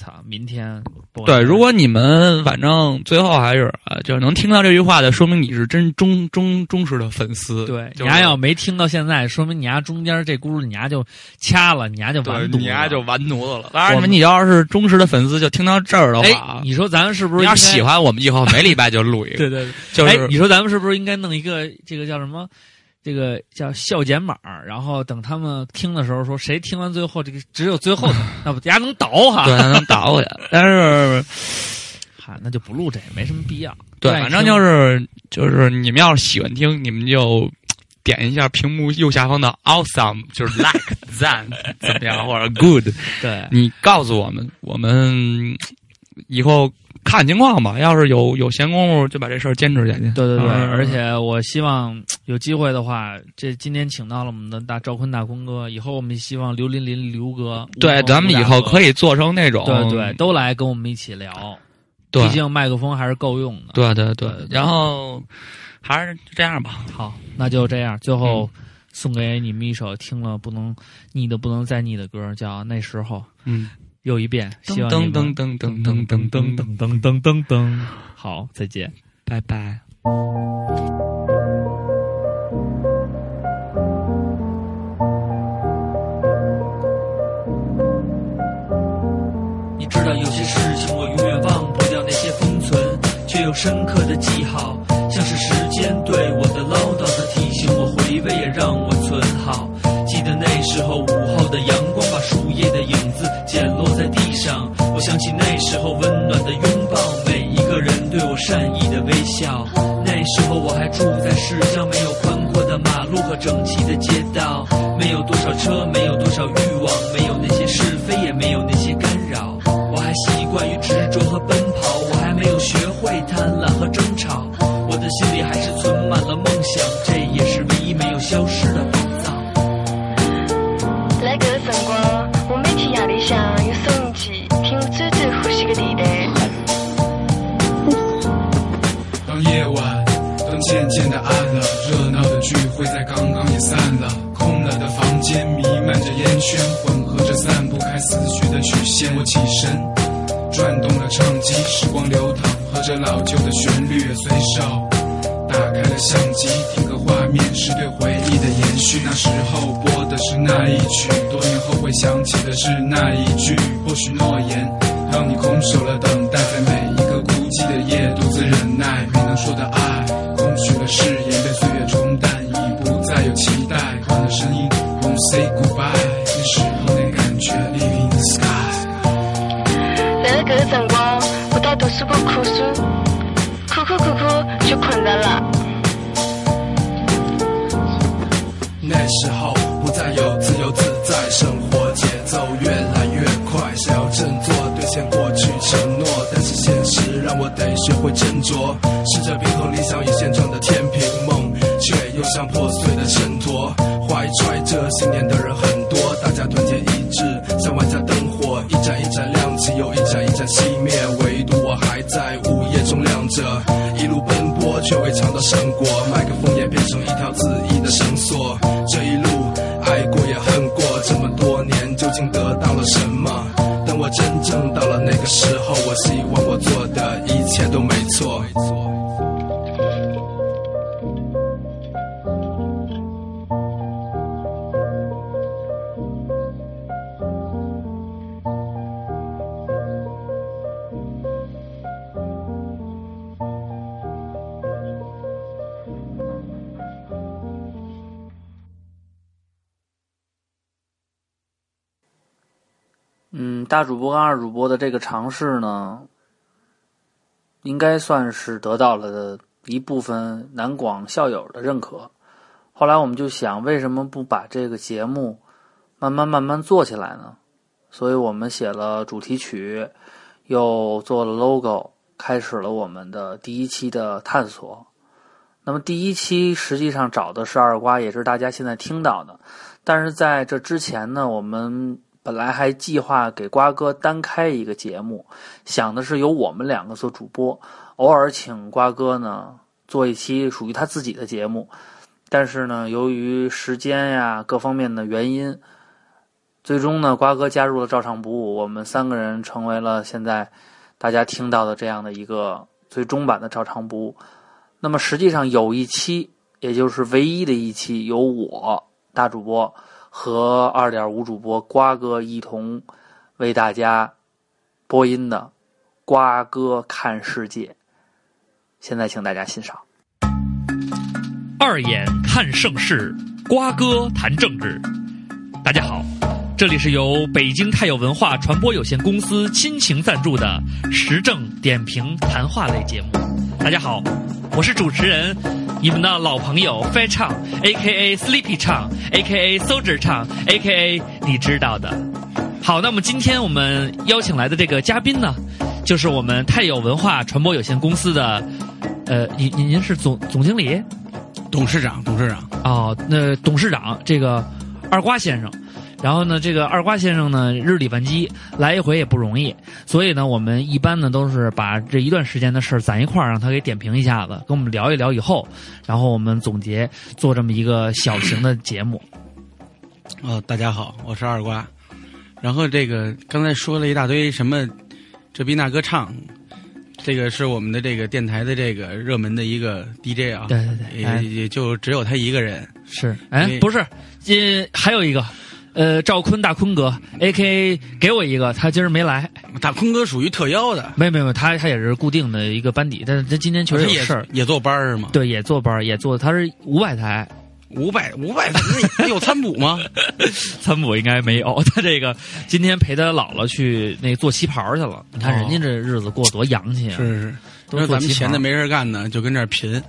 操，明天。对，如果你们反正最后还是啊，就是能听到这句话的，说明你是真忠忠忠实的粉丝。对，就是你丫要没听到现在，说明你丫中间这轱辘你丫就掐了，你丫就完犊子你丫就完犊子了。当然，我们你要是忠实的粉丝，就听到这儿的哎话，，你说咱们是不是要喜？欢我们，以后每礼拜就录一个。对 对对，哎，就是你说咱们是不是应该弄一个这个叫什么？这个叫校检码，然后等他们听的时候说，谁听完最后这个只有最后的，那不大家能倒哈？对，能倒回去。但是，哈，那就不录这个，没什么必要。对，反正就是就是你们要是喜欢听，你们就点一下屏幕右下方的 awesome，就是 like 赞怎么样，或者 good，对，你告诉我们，我们以后看情况吧。要是有有闲工夫，就把这事儿坚持下去。对对对，嗯而且我希望有机会的话，这今天请到了我们的大赵坤大坤哥，以后我们希望刘琳琳刘哥，对，咱们以后可以以做成那种，对对都来跟我们一起聊，对毕竟麦克风还是够用的。对对对对对然后还是这样吧。好，那就这样，最后嗯送给你们一首听了不能腻的不能再腻的歌，叫《那时候》，嗯，又一遍，希望噔噔噔噔噔噔噔噔，噔噔噔噔，好，再见。拜拜。你知道有些事情我永远忘不掉，那些封存却又深刻的记号，像是时间对我的唠叨的提醒，我回味也让想起那时候温暖的拥抱，每一个人对我善意的微笑。那时候我还住在市郊，没有宽阔的马路和整齐的街道，没有多少车，没有多少欲望，没有那些是非，也没有那些干扰。我还习惯于执着和奔跑，我还没有学会贪婪老旧的旋律，随手打开了相机，定格画面是对回忆的延续。那时候播的是那一曲，多年后会想起的是那一句，或许诺言让你空守了等待，学会斟酌，试着平衡理想与现状。大主播跟二主播的这个尝试呢，应该算是得到了一部分南广校友的认可。后来我们就想，为什么不把这个节目慢慢慢慢做起来呢？所以我们写了主题曲，又做了 logo，开始了我们的第一期的探索。那么第一期实际上找的是二瓜，也是大家现在听到的。但是在这之前呢，我们本来还计划给瓜哥单开一个节目，想的是由我们两个做主播，偶尔请瓜哥呢做一期属于他自己的节目。但是呢，由于时间呀各方面的原因，最终呢，瓜哥加入了照常不误，我们三个人成为了现在大家听到的这样的一个最终版的照常不误。那么实际上有一期，也就是唯一的一期，由我大主播和二点五主播瓜哥一同为大家播音的《瓜哥看世界》，现在请大家欣赏。二眼看盛世，瓜哥谈政治。大家好，这里是由北京太有文化传播有限公司亲情赞助的时政点评谈话类节目。大家好，我是主持人，你们的老朋友 Fat 唱，A.K.A. Sleepy 唱，A.K.A. Soldier 唱，A.K.A. 你知道的。好，那么今天我们邀请来的这个嘉宾呢，就是我们太有文化传播有限公司的，呃，您您您是总总经理董事长，董事长，哦，那董事长这个二瓜先生。然后呢，这个二瓜先生呢，日理万机，来一回也不容易，所以呢，我们一般呢都是把这一段时间的事儿攒一块儿，让他给点评一下子，跟我们聊一聊以后，然后我们总结做这么一个小型的节目。哦，大家好，我是二瓜。然后这个刚才说了一大堆什么，这逼那歌唱，这个是我们的这个电台的这个热门的一个 DJ 啊，对对对哎也也就只有他一个人。是，哎，不是，呃，还有一个，呃，赵坤大坤哥，A K 给我一个，他今儿没来，大坤哥属于特邀的，没有没有，他他也是固定的一个班底，但是他今天确实也有事儿，也做班儿是吗？对，也坐班儿也坐，他是五百台，五百五百，那有餐补吗？餐补应该没有，他这个今天陪他姥姥去那做旗袍去了。你看人家这日子过多洋气啊！是是，都是咱们闲的没事干呢，就跟这儿贫。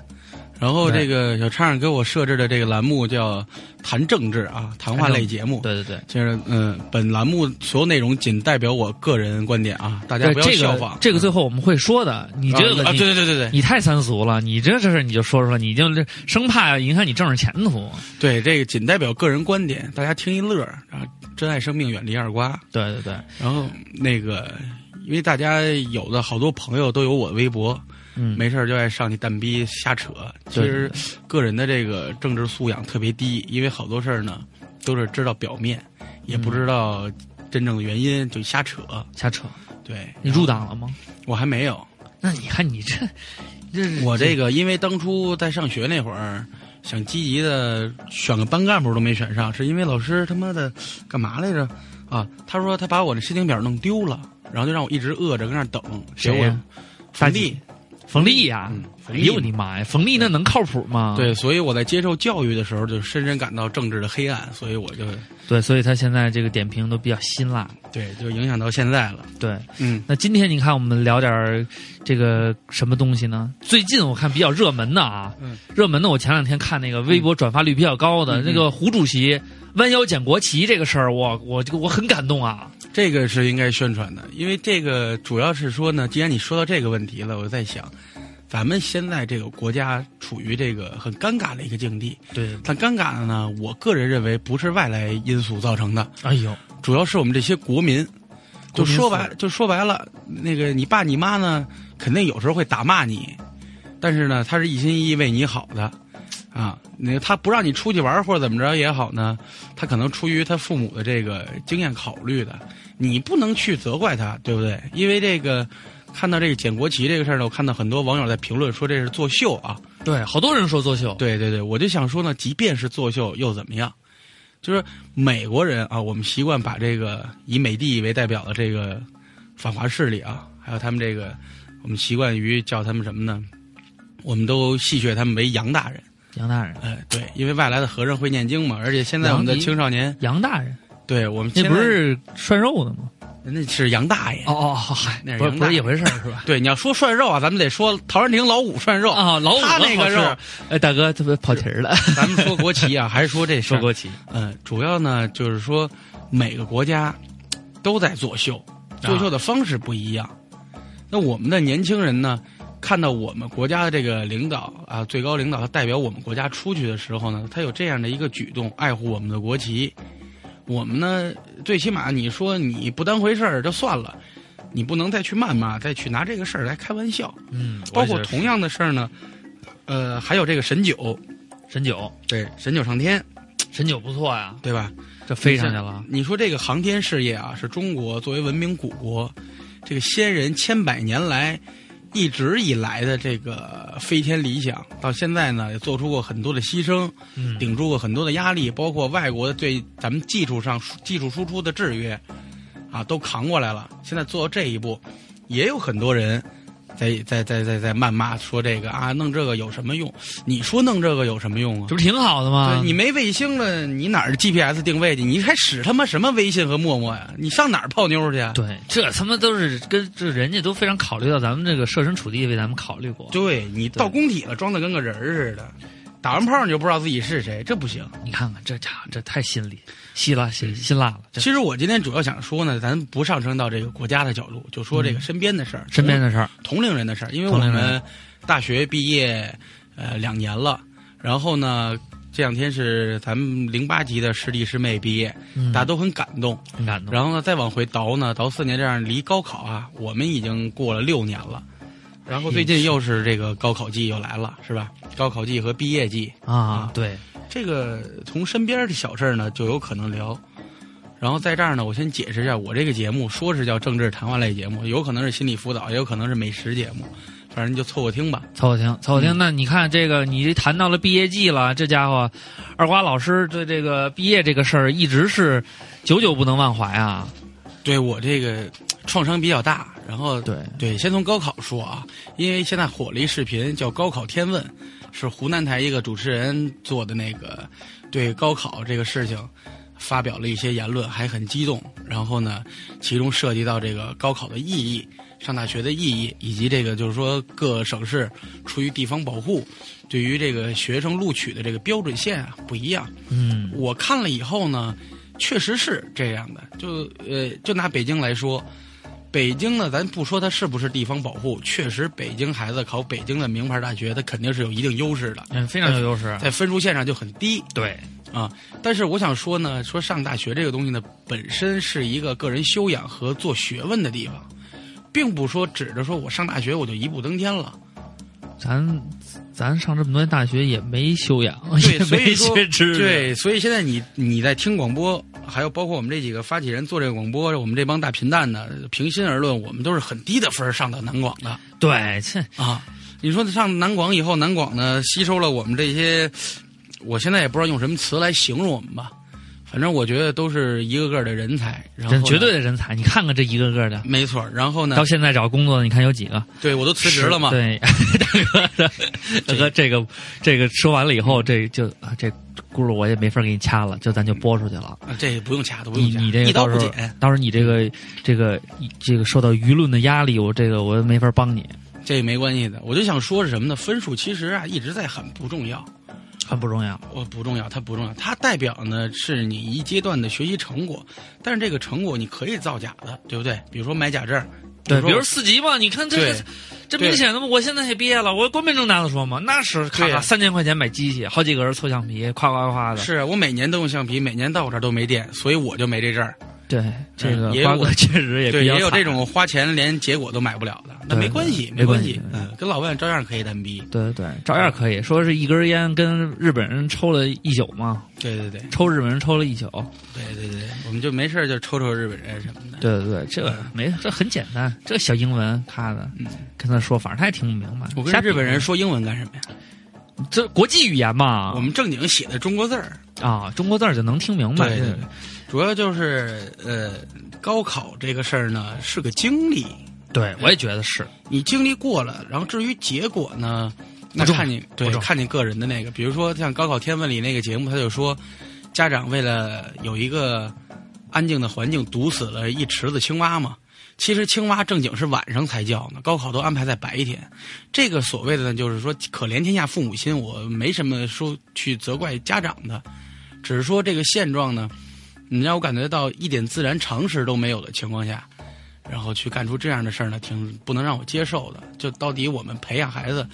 然后这个小畅给我设置的这个栏目叫“谈政治”啊，谈话类节目。对对对，就是嗯，本栏目所有内容仅代表我个人观点啊，大家不要对这个效仿。这个最后我们会说的。你这个啊，你对对对对对你太三俗了，你这这事你就说出来，你就这生怕影响你政治前途。对，这个仅代表个人观点，大家听一乐儿啊。珍爱生命，远离二瓜。对对对，然后那个，因为大家有的好多朋友都有我的微博，嗯，没事儿就爱上去蛋逼瞎扯。其实个人的这个政治素养特别低，因为好多事儿呢都是知道表面，也不知道真正的原因，就瞎扯。瞎扯。对你入党了吗？我还没有，那你看你这，这我这个因为当初在上学那会儿。想积极的选个班干部都没选上，是因为老师他妈的干嘛来着？啊，他说他把我的申请表弄丢了，然后就让我一直饿着跟那等。结果谁呀冯丽，冯丽呀哎呦我的妈呀，冯丽那能靠谱吗？对，所以我在接受教育的时候就深深感到政治的黑暗，所以我就对，所以他现在这个点评都比较辛辣。对就影响到现在了。对，嗯，那今天你看我们聊点儿这个什么东西呢？最近我看比较热门的啊，嗯热门的我前两天看那个微博转发率比较高的、嗯那个胡主席弯腰捡国旗这个事儿，我我这个我很感动啊。这个是应该宣传的，因为这个主要是说呢，既然你说到这个问题了，我在想，咱们现在这个国家处于这个很尴尬的一个境地。对，但尴尬的呢，我个人认为不是外来因素造成的，哎呦，主要是我们这些国民。就说白，就说白了，那个你爸你妈呢，肯定有时候会打骂你，但是呢，他是一心一意为你好的，啊，那他不让你出去玩或者怎么着也好呢，他可能出于他父母的这个经验考虑的，你不能去责怪他，对不对？因为这个看到这个捡国旗这个事儿呢，我看到很多网友在评论说这是作秀啊，对，好多人说作秀，对对对，我就想说呢，即便是作秀又怎么样？就是美国人啊，我们习惯把这个以美帝为代表的这个反华势力啊，还有他们这个，我们习惯于叫他们什么呢？我们都戏谑他们为洋大人。杨大人，哎，对，因为外来的和尚会念经嘛，而且现在我们的青少年，杨大人，对我们那不是涮肉的吗？那是杨大爷。哦哦，嗨，那不是不是一回事儿是吧？对，你要说涮肉啊，咱们得说陶然亭老五涮肉啊，老五他那个肉哎，大哥这不跑题儿了，咱们说国旗啊，还是说这？说国旗，嗯，主要呢就是说每个国家都在作秀，作秀的方式不一样。那我们的年轻人呢，看到我们国家的这个领导啊，最高领导他代表我们国家出去的时候呢，他有这样的一个举动，爱护我们的国旗。我们呢，最起码你说你不当回事儿就算了，你不能再去谩骂，再去拿这个事儿来开玩笑。嗯，包括同样的事儿呢，呃，还有这个神九，神九，对，神九上天，神九不错呀，对吧？这飞上去了。你说这个航天事业啊，是中国作为文明古国，这个先人千百年来一直以来的这个飞天理想，到现在呢也做出过很多的牺牲，嗯，顶住过很多的压力，包括外国对咱们技术上技术输出的制约，啊，都扛过来了。现在做到这一步，也有很多人在在在在在谩骂说这个啊，弄这个有什么用？你说弄这个有什么用啊这？不挺好的吗？对你没卫星了，你哪儿 GPS 定位去？你还使他妈什么微信和陌陌呀？你上哪儿泡妞去啊？对，这他妈都是跟这人家都非常考虑到咱们这个设身处地为咱们考虑过。对你到工体了，装的跟个人似的，打完炮你就不知道自己是谁，这不行。你看看这家伙，这太心理希辣辛辛辣了。其实我今天主要想说呢，咱不上升到这个国家的角度，就说这个身边的事儿，身边的事儿，同龄人的事儿，因为我们大学毕业呃两年了，然后呢。这两天是咱们零八级的师弟师妹毕业，嗯大家都很感动。很感动。然后呢，再往回倒呢，倒四年，这样离高考啊，我们已经过了六年了。然后最近又是这个高考季又来了，是吧？高考季和毕业季，啊，对，这个从身边的小事儿呢，就有可能聊。然后在这儿呢，我先解释一下，我这个节目说是叫政治谈话类节目，有可能是心理辅导，也有可能是美食节目，反正你就凑合听吧。凑合听，凑合听。嗯那你看这个，你谈到了毕业季了，这家伙，二瓜老师对这个毕业这个事儿一直是久久不能忘怀啊。对我这个创伤比较大，然后对对，先从高考说啊，因为现在火了一视频叫《高考天问》，是湖南台一个主持人做的那个，对高考这个事情发表了一些言论，还很激动。然后呢，其中涉及到这个高考的意义、上大学的意义，以及这个就是说各省市出于地方保护，对于这个学生录取的这个标准线啊不一样。嗯我看了以后呢，确实是这样的。就呃，就拿北京来说，北京呢，咱不说它是不是地方保护，确实北京孩子考北京的名牌大学，它肯定是有一定优势的，嗯，非常有优势。在分数线上就很低对，啊。但是我想说呢，说上大学这个东西呢，本身是一个个人修养和做学问的地方，并不说指着说我上大学我就一步登天了。咱咱上这么多年大学也没修养，对，也没所以说学知识。对，所以现在你你在听广播，还有包括我们这几个发起人做这个广播，我们这帮大贫蛋呢，平心而论，我们都是很低的分儿上到南广的对，这啊。你说上南广以后，南广呢吸收了我们这些，我现在也不知道用什么词来形容我们吧，反正我觉得都是一个个的人才，然后绝对的人才。你看看这一个个的，没错。然后呢到，现在找工作的，你看有几个？对我都辞职了嘛，对，大哥，大哥，这个这个说完了以后，这就啊这轱辘我也没法给你掐了，就咱就播出去了。啊这不用掐都，不你用掐，你这个到时候不剪，，到时候你这个这个这个受到舆论的压力，我这个我没法帮你，这个没关系的。我就想说是什么呢？分数其实啊一直在很不重要。很不重要。我不重要，它不重要，它代表呢是你一阶段的学习成果，但是这个成果你可以造假的，对不对？比如说买假证，对，比如四级嘛，你看这个，这明显的嘛，我现在也毕业了，我光明正大的说嘛，那是咔咔三千块钱买机器，好几个人凑橡皮，夸夸夸的。是我每年都用橡皮，每年到我这儿都没电，所以我就没这证儿。对，这个嗯也有瓜哥确实也对，也有这种花钱连结果都买不了的，那没关系，没关系，嗯，跟老外照样可以单逼。对对对，照样可以说是一根烟跟日本人抽了一宿嘛，对对对抽日本人抽了一宿。对对对，我们就没事就抽抽日本人什么的。对对对，这没这很简单，这小英文他的，跟他说，反正他也听不明白。嗯我跟日本人说英文干什么呀？这国际语言嘛，我们正经写的中国字儿。啊，中国字儿就能听明白。对对对，主要就是呃，高考这个事儿呢是个经历，对，我也觉得是。你经历过了，然后至于结果呢，那看你对看你个人的那个，比如说像高考天问里那个节目，他就说，家长为了有一个安静的环境，毒死了一池子青蛙嘛。其实青蛙正经是晚上才叫呢，高考都安排在白天。这个所谓的呢，就是说可怜天下父母心，我没什么说去责怪家长的，只是说这个现状呢，你让我感觉到一点自然常识都没有的情况下，然后去干出这样的事儿呢，挺不能让我接受的。就到底我们培养孩子，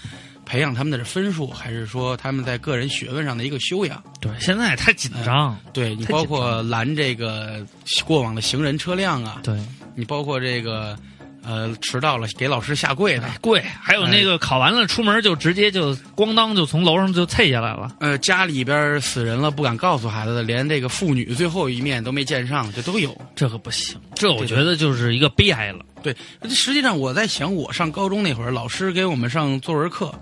培养他们的分数，还是说他们在个人学问上的一个修养？对，现在太紧张。对你包括拦这个过往的行人车辆啊，对，你包括这个呃迟到了给老师下跪的，跪，还有那个考完了出门就直接就咣当就从楼上就啐下来了。呃家里边死人了不敢告诉孩子的，连这个父女最后一面都没见上，这都有。这可不行，这我觉得就是一个悲哀了。对，实际上我在想，我上高中那会儿，老师给我们上作文课，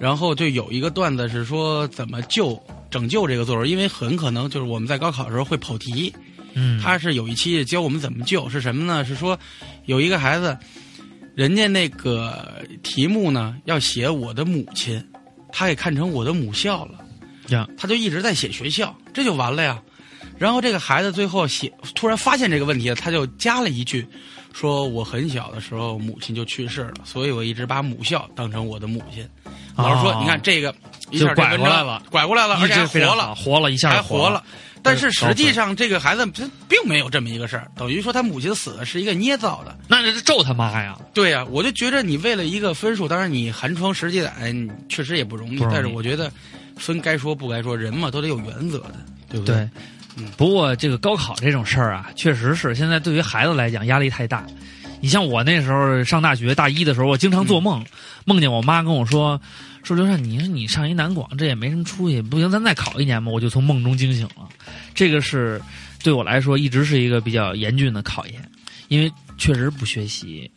然后就有一个段子是说怎么救拯救这个作文，因为很可能就是我们在高考的时候会跑题，嗯，他是有一期教我们怎么救，是什么呢？是说有一个孩子人家那个题目呢要写我的母亲，他给看成我的母校了。呀，他就一直在写学校，这就完了呀。然后这个孩子最后写，突然发现这个问题了，他就加了一句，说我很小的时候母亲就去世了，所以我一直把母校当成我的母亲。老师说，哦你看这个一下拐过来了拐过来了，而且还活了，活了一下还活活了。但是实际上，这个孩子他并没有这么一个事儿，等于说他母亲死的是一个捏造的。那这是咒他妈呀！对呀、我就觉得你为了一个分数，当然你寒窗十几载，你确实也不容易。但是我觉得分该说不该说，人嘛都得有原则的，对不对？对，不过这个高考这种事儿啊，确实是现在对于孩子来讲压力太大。你像我那时候上大学大一的时候，我经常做梦，梦见我妈跟我说：“说刘畅，你说你上一南广，这也没什么出息，不行，咱再考一年吧。”我就从梦中惊醒了。这个是对我来说一直是一个比较严峻的考验，因为确实不学习。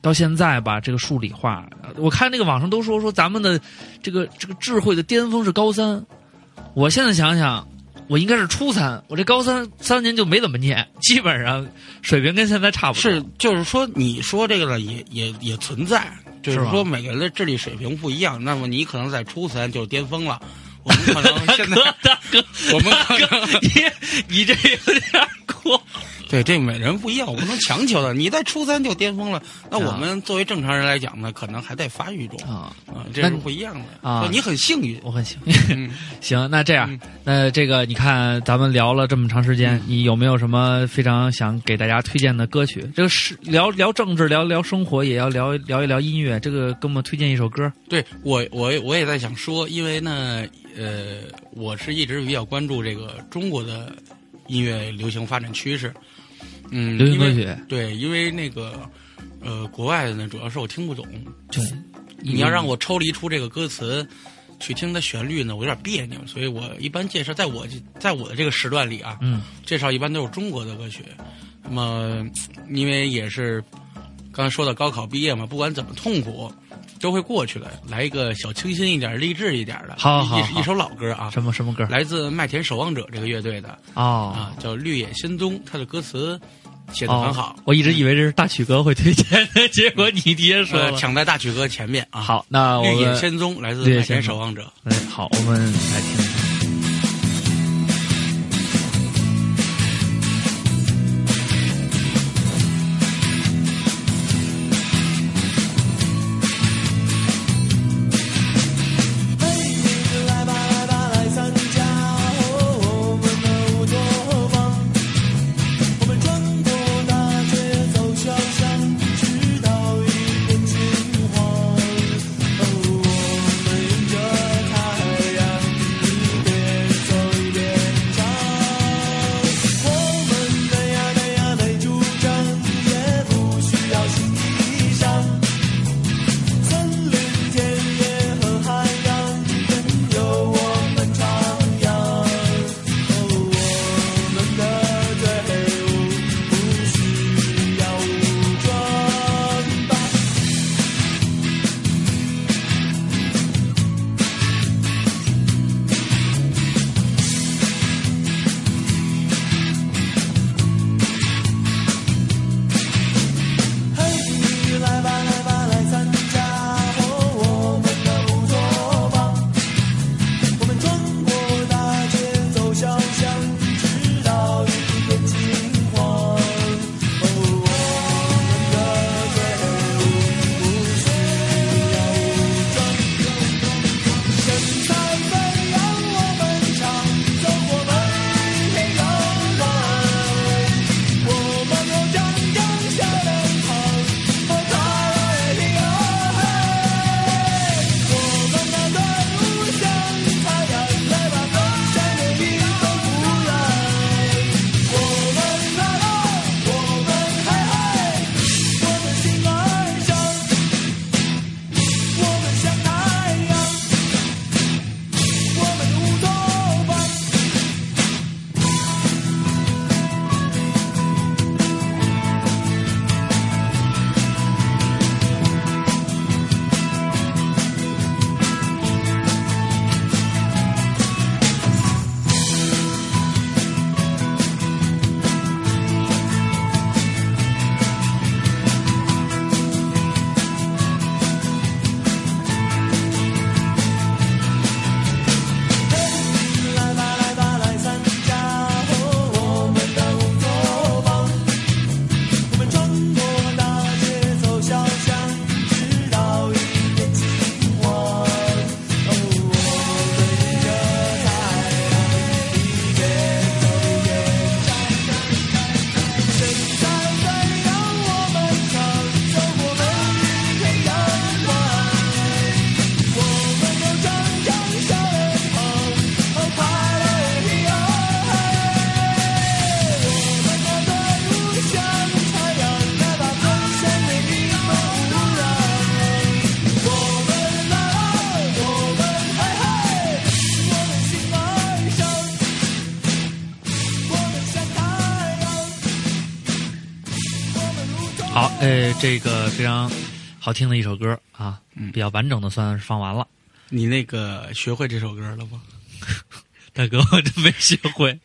到现在吧，这个数理化，我看那个网上都说说咱们的这个这个智慧的巅峰是高三，我现在想想，我应该是初三，我这高三三年就没怎么念，基本上水平跟现在差不多。是，就是说你说这个呢，也也也存在，就是说每个人的智力水平不一样。那么你可能在初三就巅峰了，我们可能现在哥，大哥，我们可能你你这有点过。对这每人不一样，我不能强求的。你在初三就巅峰了，那我们作为正常人来讲呢，可能还在发育中啊啊，这那是不一样的啊你很幸运，我很幸嗯运。行，那这样，那这个你看，咱们聊了这么长时间，你有没有什么非常想给大家推荐的歌曲？这个是聊聊政治，聊聊生活，也要聊聊一聊音乐。这个给我们推荐一首歌。对我，我我也在想说，因为呢，呃，我是一直比较关注这个中国的音乐流行发展趋势。嗯，流行歌曲对，因为那个呃，国外的呢，主要是我听不懂。对，你要让我抽离出这个歌词去听它旋律呢，我有点别扭，所以我一般介绍，在我在我的这个时段里啊，嗯，介绍一般都是中国的歌曲。那么，因为也是刚才说到高考毕业嘛，不管怎么痛苦，都会过去的。来一个小清新一点、励志一点的，好好好一一首老歌啊，什么什么歌？来自麦田守望者这个乐队的哦啊，叫《绿野仙踪》，它的歌词写的哦很好。我一直以为这是大曲哥会推荐的，结果你爹说呃，抢在大曲哥前面啊。好，那我绿野们仙踪来自麦绿野仙踪田守望者。嗯，好，我们来听这个非常好听的一首歌啊，嗯比较完整的算是放完了。你那个学会这首歌了吗？大哥，我真没学会。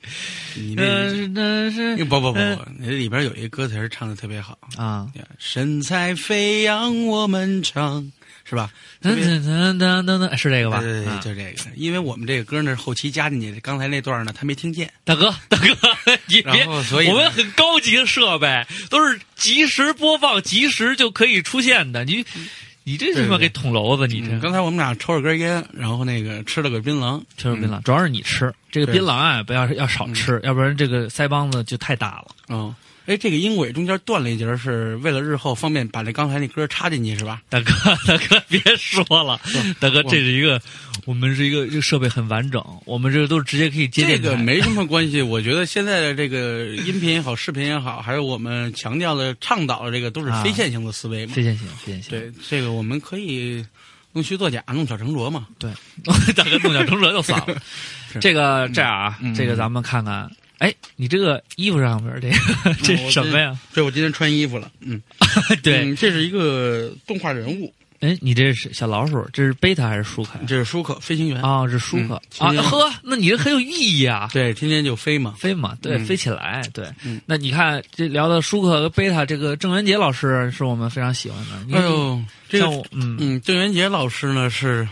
你那呃，那是不不不呃不，那里边有一个歌词唱的特别好，啊，神采飞扬我们唱，是吧？噔噔噔噔噔噔，是这个吧？对对对，啊就这个。因为我们这个歌呢是后期加进去的，刚才那段呢他没听见。大哥，大哥，你别，所以我们很高级的设备，都是及时播放、及时就可以出现的。你，你这他妈给捅娄子，你这嗯刚才我们俩抽了根烟，然后那个吃了个槟榔，吃了槟榔，主要是你吃这个槟榔啊，不要要少吃，要不然这个腮帮子就太大了。嗯，哎，这个音轨中间断了一节，是为了日后方便把那刚才那歌插进去，是吧？大哥，大哥，别说了，大哥，这是一个，我们是一个这个设备很完整，我们这个都是直接可以接这个没什么关系，我觉得现在的这个音频也好，视频也好，还有我们强调的、倡导的这个，都是啊非线性的思维嘛。非线性，非线性。对，这个我们可以弄虚作假，弄巧成拙嘛。对，大哥弄巧成拙就算了。这个这样啊，嗯这个咱们看看，哎，你这个衣服上面这个这是什么呀？对，我今天穿衣服了，嗯，对，嗯这是一个动画人物，哎，你这是小老鼠，这是贝塔还是舒克？这是舒克飞行员啊，是舒克啊，呵，那你这很有意义啊。对，天天就飞嘛。飞嘛，对，嗯飞起来，对。嗯那你看，这聊到舒克和贝塔，这个郑渊洁老师是我们非常喜欢的。哎呦，这个我，嗯，嗯，郑渊洁老师呢是，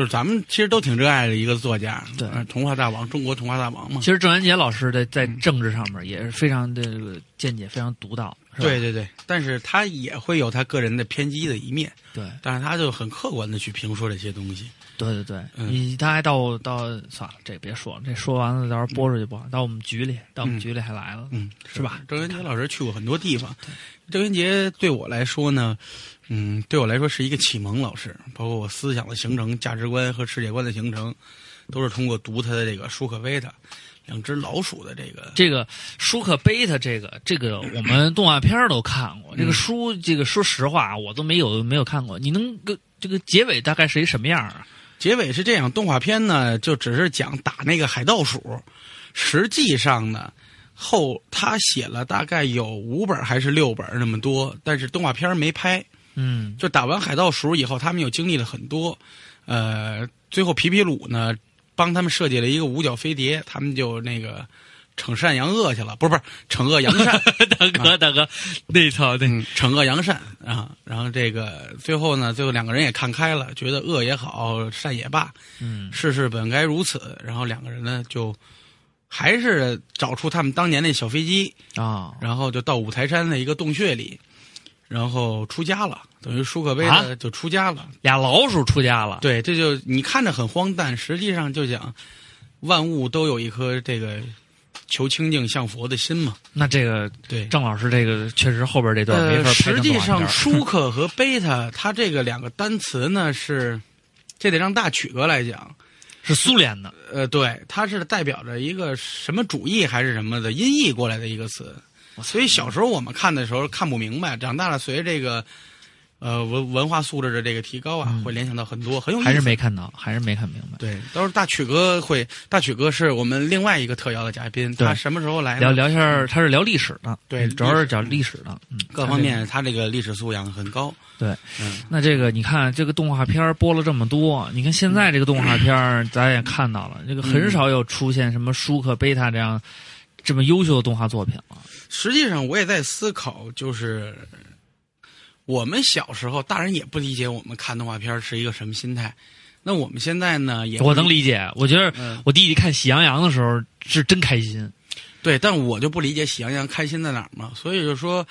就是咱们其实都挺热爱的一个作家，对呃童话大王，中国童话大王嘛。其实郑渊洁老师的在嗯政治上面也是非常的见解非常独到，对对对，但是他也会有他个人的偏激的一面，对但是他就很客观的去评说这些东西。对对对，嗯你他还到到算了，这别说了，这说完了到时候播出去不好。到我们局里，到我们局里还来了，嗯，是吧？郑渊洁老师去过很多地方，郑渊洁对我来说呢，嗯，对我来说是一个启蒙老师，包括我思想的形成、价值观和世界观的形成，都是通过读他的这个舒克贝塔两只老鼠的这个。这个舒克贝塔，这个这个我们动画片都看过，这个嗯书，这个说实话我都没有没有看过。你能个这个结尾大概是一什么样啊？结尾是这样，动画片呢就只是讲打那个海盗鼠，实际上呢。后他写了大概有五本还是六本那么多，但是动画片没拍。嗯，就打完海盗鼠以后，他们又经历了很多，呃，最后皮皮鲁呢帮他们设计了一个五角飞碟，他们就那个惩善扬恶去了，不是不是惩恶扬善，大哥大哥，那套那嗯，惩恶扬善啊。然后这个最后呢，最后两个人也看开了，觉得恶也好，善也罢，嗯世事本该如此。然后两个人呢就还是找出他们当年那小飞机，啊然后就到五台山的一个洞穴里，然后出家了，等于舒克贝啊塔就出家了。俩老鼠出家了，对，这就你看着很荒诞，实际上就讲万物都有一颗这个求清净向佛的心嘛。那这个对，郑老师这个确实后边这段实际上舒克和贝塔，它这个两个单词呢是，这得让大曲哥来讲。是苏联的，呃，对，它是代表着一个什么主义还是什么的音译过来的一个词，所以小时候我们看的时候看不明白，长大了随着这个呃文文化素质的这个提高啊，会联想到很多很有意思。嗯还是没看到，还是没看明白。对，到时候大曲哥会，大曲哥是我们另外一个特邀的嘉宾，对他什么时候来呢？聊聊一下，他是聊历史的，对嗯主要是讲历史的，嗯，各方面他这个历史素养很高。对，嗯，那这个你看，这个动画片儿播了这么多，你看现在这个动画片儿，咱也看到了，这个很少有出现什么舒克、贝塔这样这么优秀的动画作品了。实际上我也在思考，就是我们小时候，大人也不理解我们看动画片是一个什么心态。那我们现在呢，也我能理解，我觉得嗯我弟弟看《喜羊羊》的时候是真开心。对，但我就不理解喜羊羊开心在哪儿嘛。所以就说，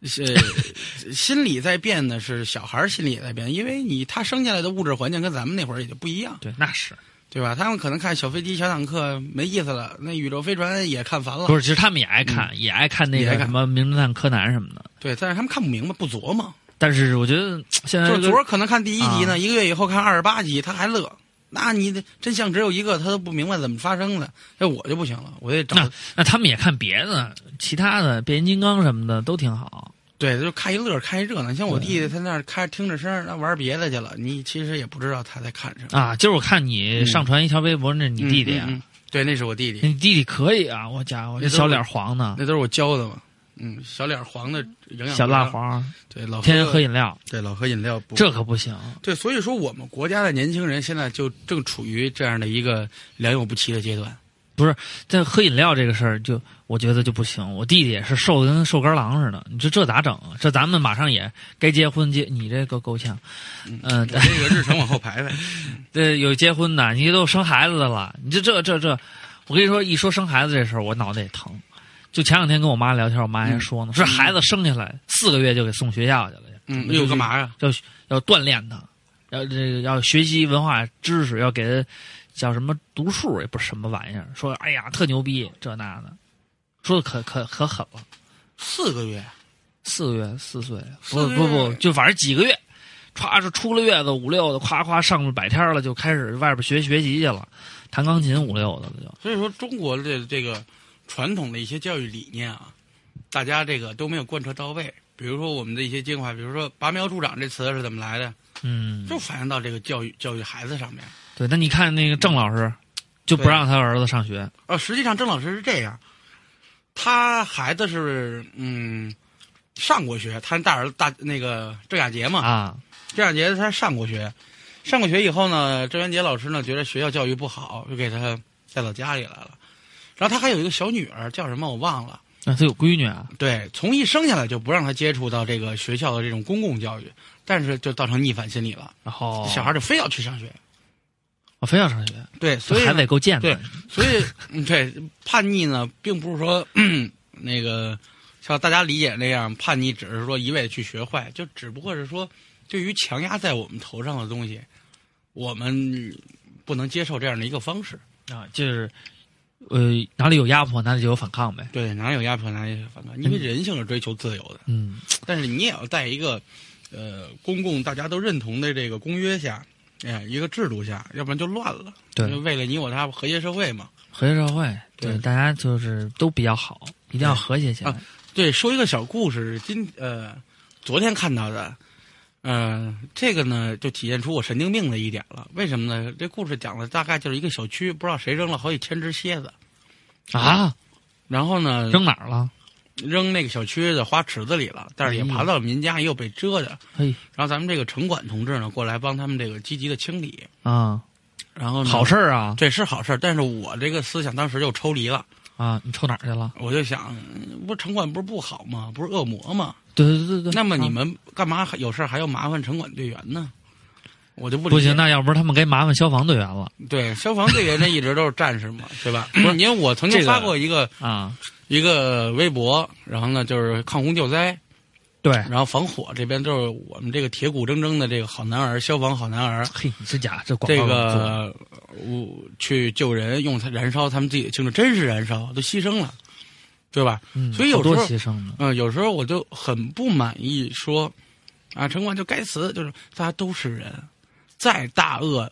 呃，心理在变的，是小孩儿心理也在变，因为你他生下来的物质环境跟咱们那会儿也就不一样，对，那是对吧？他们可能看小飞机、小坦克没意思了，那宇宙飞船也看烦了。不是？其实他们也爱看，也爱看那个什么《名侦探柯南》什么的。对，但是他们看不明白，不琢磨。但是我觉得现在就昨儿可能看第一集呢，啊一个月以后看二十八集，他还乐。那你的真相只有一个，他都不明白怎么发生的。那我就不行了，我得找那那他们也看别的，其他的变形金刚什么的都挺好。对，就看一乐，看一热闹。像我弟弟，他那儿开听着声儿，那玩别的去了。你其实也不知道他在看什么。啊，今儿我看你上传一条微博，那是你弟弟啊？嗯嗯嗯对，那是我弟弟，你弟弟可以啊！我家伙，那小脸黄的，那都是我教的嘛。嗯，小脸黄的营养小，蜡黄，对老天天喝饮料，对老喝饮料不这可不行。对，所以说我们国家的年轻人现在就正处于这样的一个良莠不齐的阶段。不是，这喝饮料这个事儿，就我觉得就不行。我弟弟也是瘦的跟瘦干狼似的，你说这咋整啊？这咱们马上也该结婚结，你这够够呛。嗯，我这个日程往后排排。对，有结婚的，你都生孩子的了，你这这这这，我跟你说，一说生孩子这事儿，我脑袋也疼。就前两天跟我妈聊天，我妈还说呢，说孩子生下来四个月就给送学校去了，嗯，又干嘛呀？要要锻炼他，要这个要学习文化知识，要给他叫什么读数，也不是什么玩意儿。说哎呀，特牛逼，这那的，说的可可可狠了。四个月，四个月，四岁，不不不，就反正几个月，歘是出了月子五六的，夸夸上了百天了，就开始外边学学习去了，弹钢琴五六的了就。所以说，中国的这个传统的一些教育理念啊，大家这个都没有贯彻到位。比如说我们的一些精华，比如说“拔苗助长”这词是怎么来的？嗯，就反映到这个教育教育孩子上面。对，那你看那个郑老师，就不让他儿子上学。呃，实际上郑老师是这样，他孩子是嗯上过学，他大儿子大那个郑雅杰嘛啊，郑雅杰他上过学，上过学以后呢，郑元杰老师呢觉得学校教育不好，就给他带到家里来了。然后他还有一个小女儿，叫什么我忘了。那他有闺女啊？对，从一生下来就不让他接触到这个学校的这种公共教育，但是就造成逆反心理了。然后小孩就非要去上学，我非要上学。对，所以还得够贱的。对，所以嗯对叛逆呢，并不是说嗯那个像大家理解那样叛逆，只是说一味的去学坏，就只不过是说对于强压在我们头上的东西，我们不能接受这样的一个方式啊，就是呃哪里有压迫哪里就有反抗呗。对，哪里有压迫哪里有反抗，因为人性是追求自由的。嗯，但是你也要在一个呃公共大家都认同的这个公约下，哎，一个制度下，要不然就乱了。对，为了你我他和谐社会嘛。和谐社会，对大家就是都比较好，一定要和谐起来。啊、对，说一个小故事，今呃昨天看到的，呃，这个呢就体现出我神经病的一点了。为什么呢？这故事讲的大概就是一个小区，不知道谁扔了好几千只蝎子啊，然后呢扔哪儿了？扔那个小区的花池子里了，但是也爬到了民家，也有被蛰的。嘿，然后咱们这个城管同志呢过来帮他们这个积极的清理啊。然后呢好事儿啊，这是好事儿，但是我这个思想当时就抽离了啊！你抽哪儿去了？我就想，不是城管不是不好吗？不是恶魔吗？对对对对。那么你们干嘛有事还要麻烦城管队员呢？我就不不行，那要不是他们该麻烦消防队员了。对，消防队员那一直都是战士嘛，对吧？不是，因为我曾经发过一个啊一个微博，然后呢就是抗洪救灾。对，然后防火这边就是我们这个铁骨铮铮的这个好男儿，消防好男儿。嘿，你这假这广这个我去救人，用它燃烧他们自己的青春，真是燃烧，都牺牲了，对吧？嗯、所以有时候牺牲嗯、呃，有时候我就很不满意说，啊，城管就该死，就是大家都是人，再大恶，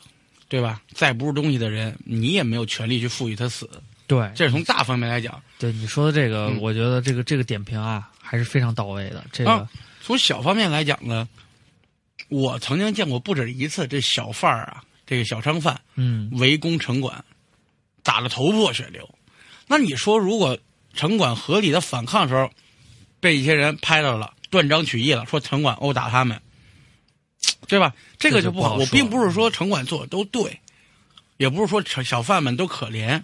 对吧？再不是东西的人，你也没有权利去赋予他死。对，这是从大方面来讲。对你说的这个，嗯、我觉得这个这个点评啊。还是非常到位的。这个、啊、从小方面来讲呢，我曾经见过不止一次，这小贩儿啊，这个小商贩，嗯，围攻城管，打得头破血流。那你说，如果城管合理的反抗的时候，被一些人拍到了，断章取义了，说城管殴打他们，对吧？这个就不好。好我并不是说城管做的都对，也不是说小贩们都可怜。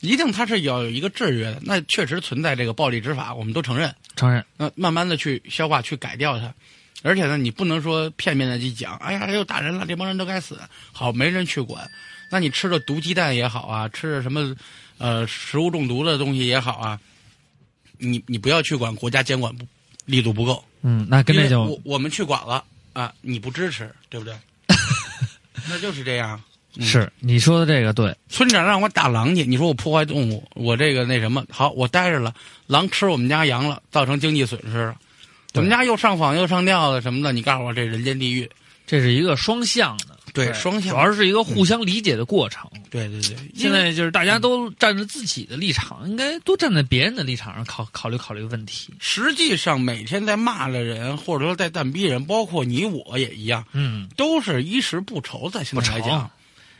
一定它是要有一个制约的，那确实存在这个暴力执法，我们都承认，承认。那慢慢的去消化、去改掉它，而且呢，你不能说片面的去讲，哎呀，又打人了，这帮人都该死。好，没人去管。那你吃了毒鸡蛋也好啊，吃了什么呃食物中毒的东西也好啊，你你不要去管，国家监管不力度不够。嗯，那跟那就我我们去管了啊，你不支持，对不对？那就是这样。嗯、是你说的这个对，村长让我打狼去，你说我破坏动物，我这个那什么好，我待着了，狼吃我们家羊了，造成经济损失了，我们家又上访又上吊的什么的，你告诉我这人间地狱，这是一个双向的，对双向，主要是一个互相理解的过程。嗯、对对对，现在就是大家都站在自己的立场，应该多站在别人的立场上考考虑考虑问题。实际上，每天在骂的人，或者说在蛋逼人，包括你我也一样，嗯，都是衣食不愁，在现在来讲。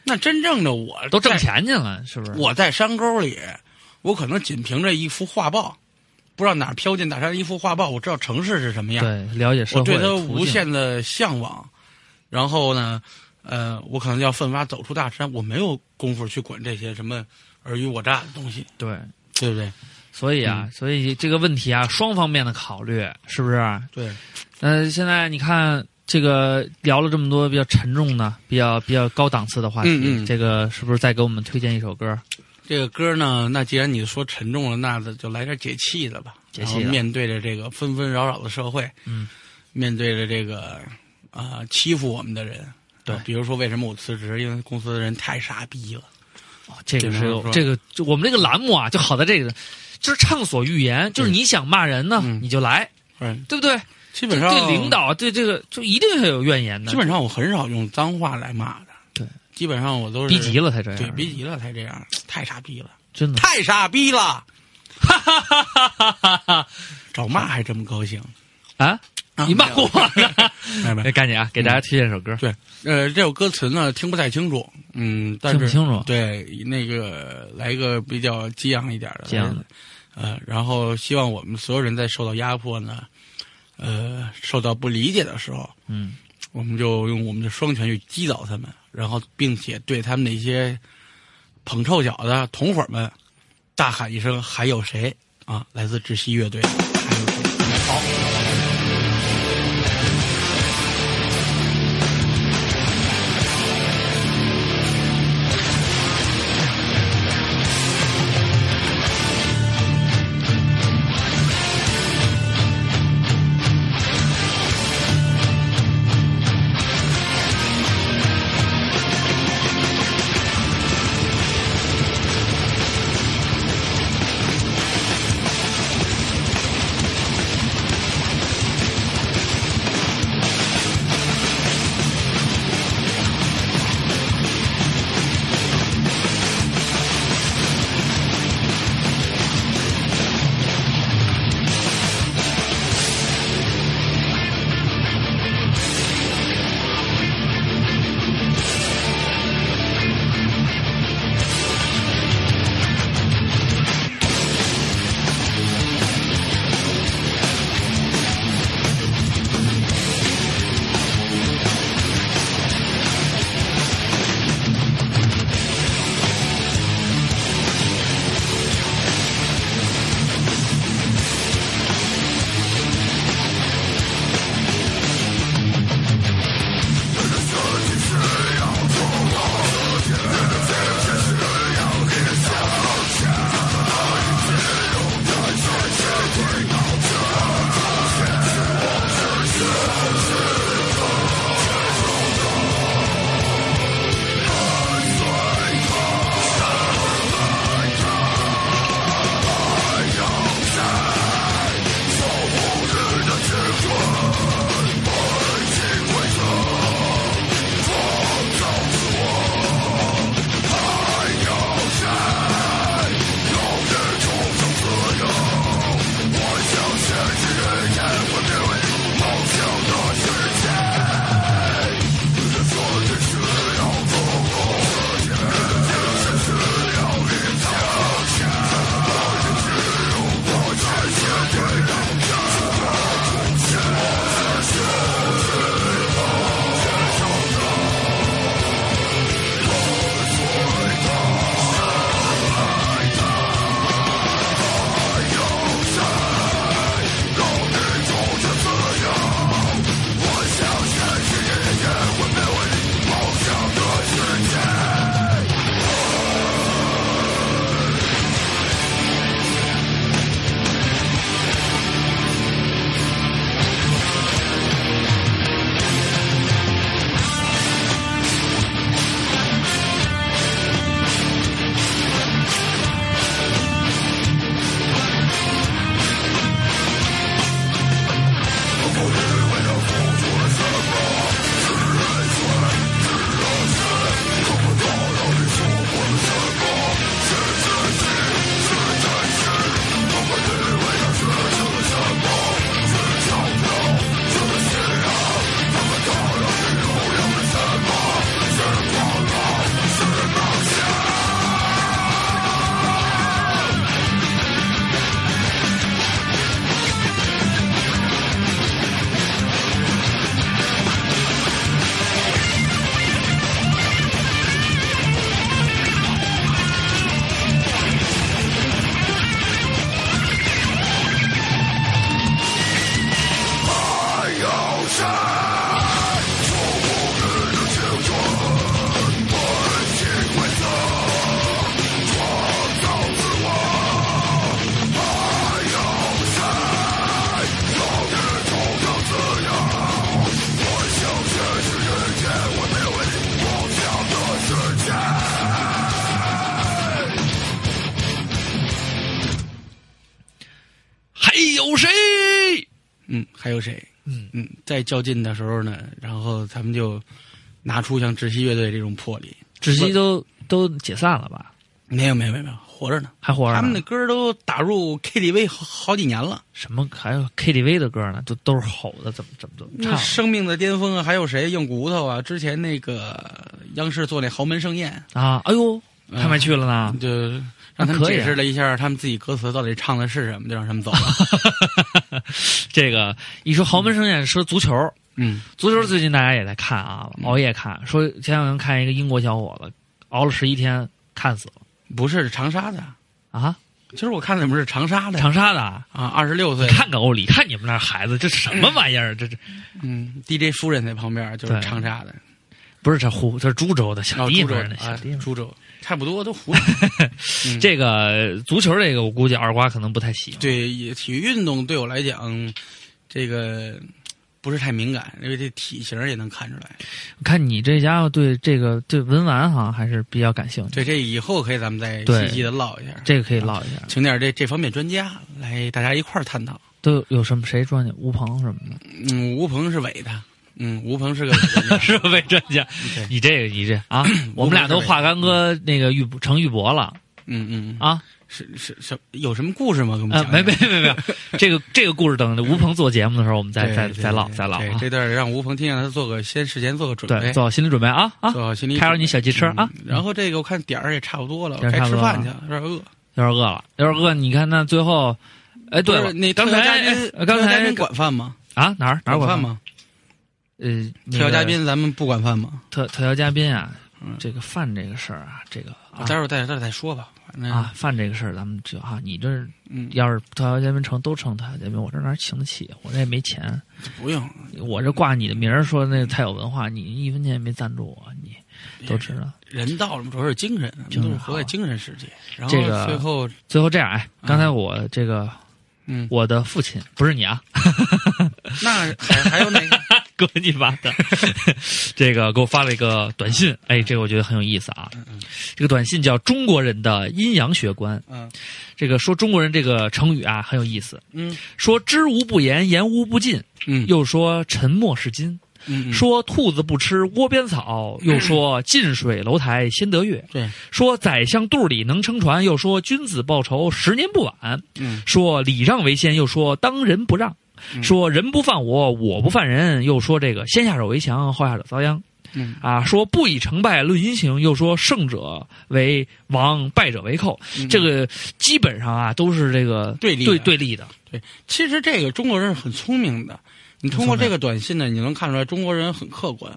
那真正的我都挣钱去了，是不是？我在山沟里，我可能仅凭着一幅画报，不知道哪儿飘进大山一幅画报，我知道城市是什么样。对，了解社会我对它无限的向往，然后呢，呃，我可能要奋发走出大山，我没有功夫去管这些什么尔虞我诈的东西，对，对不对？所以啊，所以这个问题啊，双方面的考虑，是不是？对，呃，现在你看这个聊了这么多比较沉重的、比较比较高档次的话题，嗯嗯这个是不是再给我们推荐一首歌？这个歌呢，那既然你说沉重了，那就来点解气的吧。解气的面对着这个纷纷扰扰的社会，嗯，面对着这个啊、欺负我们的人，对啊比如说为什么我辞职？因为公司的人太傻逼了。这个是这个，就我们这个栏目啊，就好在这个，就是畅所欲言，就是你想骂人呢，你就来，嗯，对不对？基本上对领导对这个就一定是有怨言的，基本上我很少用脏话来骂的。对，基本上我都是逼急了才这样。对，逼急了才这样，太傻逼了，真的。太傻逼了。哈哈哈哈哈哈找骂还这么高兴。啊？你骂我呢？没 没哎，赶紧啊，给大家推荐首歌。对，呃，这首歌词呢听不太清楚，嗯，但是听不清楚。对，那个来一个比较激昂一点的，激昂的，呃，然后希望我们所有人在受到压迫呢，呃，受到不理解的时候，嗯，我们就用我们的双拳去击倒他们，然后并且对他们那些捧臭脚的同伙们大喊一声：“还有谁？”啊，来自窒息乐队，较劲的时候呢，然后咱们就拿出像窒息乐队这种魄力。窒息都都解散了吧？没有没有没有没有，活着呢，还活着？他们的歌都打入 KTV 好好几年了。什么还有 KTV 的歌呢？都都是吼的，怎么怎么怎么那唱？生命的巅峰啊，还有谁硬骨头啊？之前那个央视做那豪门盛宴，啊！哎呦，嗯他们去了呢。就让他们解释了一下他们自己歌词到底唱的是什么，就让他们走了。这个一说豪门盛宴，说足球，嗯，足球最近大家也在看啊，熬夜看。说前两天看一个英国小伙子熬了十一天，看死了。不是长沙的，啊！其实我看你们是长沙的，长沙的啊，啊，二十六岁，看看欧里，看你们那孩子，这什么玩意儿？这这嗯，DJ 夫人在旁边就是长沙的，不是这湖，这是株洲的小啊，地方的小啊地方。株洲差不多都湖 这个足球这个，我估计二瓜可能不太喜欢。对也体育运动对我来讲，这个不是太敏感，因为这体型也能看出来。看你这家伙对这个对文玩哈还是比较感兴趣，对，这以后可以咱们再细细的唠一下，这个可以唠一下。请点这这方面专家来，大家一块儿探讨。都有有什么谁专家？吴鹏什么的，嗯，吴鹏是伪的，嗯，吴鹏是个 是伪专家。对你这个你这啊，我们俩都化干哥那个玉成玉帛了嗯嗯，啊。是是是，有什么故事吗？给我们呃，讲。没没没没有，这个这个故事等着吴鹏做节目的时候，我们再再再唠再唠啊。这段让吴鹏听，让他做个先事先做个准备对，，做好心理准备啊啊！做好心理。开着你小汽车啊嗯然后这个我看点儿也差不多了，该吃饭去了了，有点饿。有点饿了，有点饿。你看那最后，哎，对了那刚才刚才特邀嘉宾管饭吗？啊哪儿哪儿？管饭吗？呃，特邀嘉宾咱们不管饭吗？特特邀嘉宾啊嗯，这个饭这个事儿啊，这个啊待会儿待待会儿再说吧。啊，饭这个事儿，咱们就哈，你这嗯，要是特邀嘉宾成都成特邀嘉宾，我这哪请得起？我这也没钱，不用，我这挂你的名儿说那个太有文化，你一分钱也没赞助我，你都知道。人到了，主要是精神，精神都是活在精神世界。然后这个最后，最后这样，哎，刚才我这个嗯，我的父亲不是你啊，那还还有哪个？哥你妈的，这个给我发了一个短信，哎，这个我觉得很有意思啊。这个短信叫《中国人的阴阳学观》，嗯。这个说中国人这个成语啊很有意思，嗯。说知无不言，言无不尽，嗯，又说沉默是金，嗯嗯。说兔子不吃窝边草，又说近水楼台先得月，对，说宰相肚里能撑船，又说君子报仇十年不晚，嗯。说礼让为先，又说当仁不让，嗯说人不犯我，我不犯人，又说这个先下手为强，后下手遭殃。嗯啊，说不以成败论英雄，又说胜者为王，败者为寇。嗯这个基本上啊都是这个对对立的对立的。对，其实这个中国人是很聪明的。你通过这个短信呢，你能看出来中国人很客观。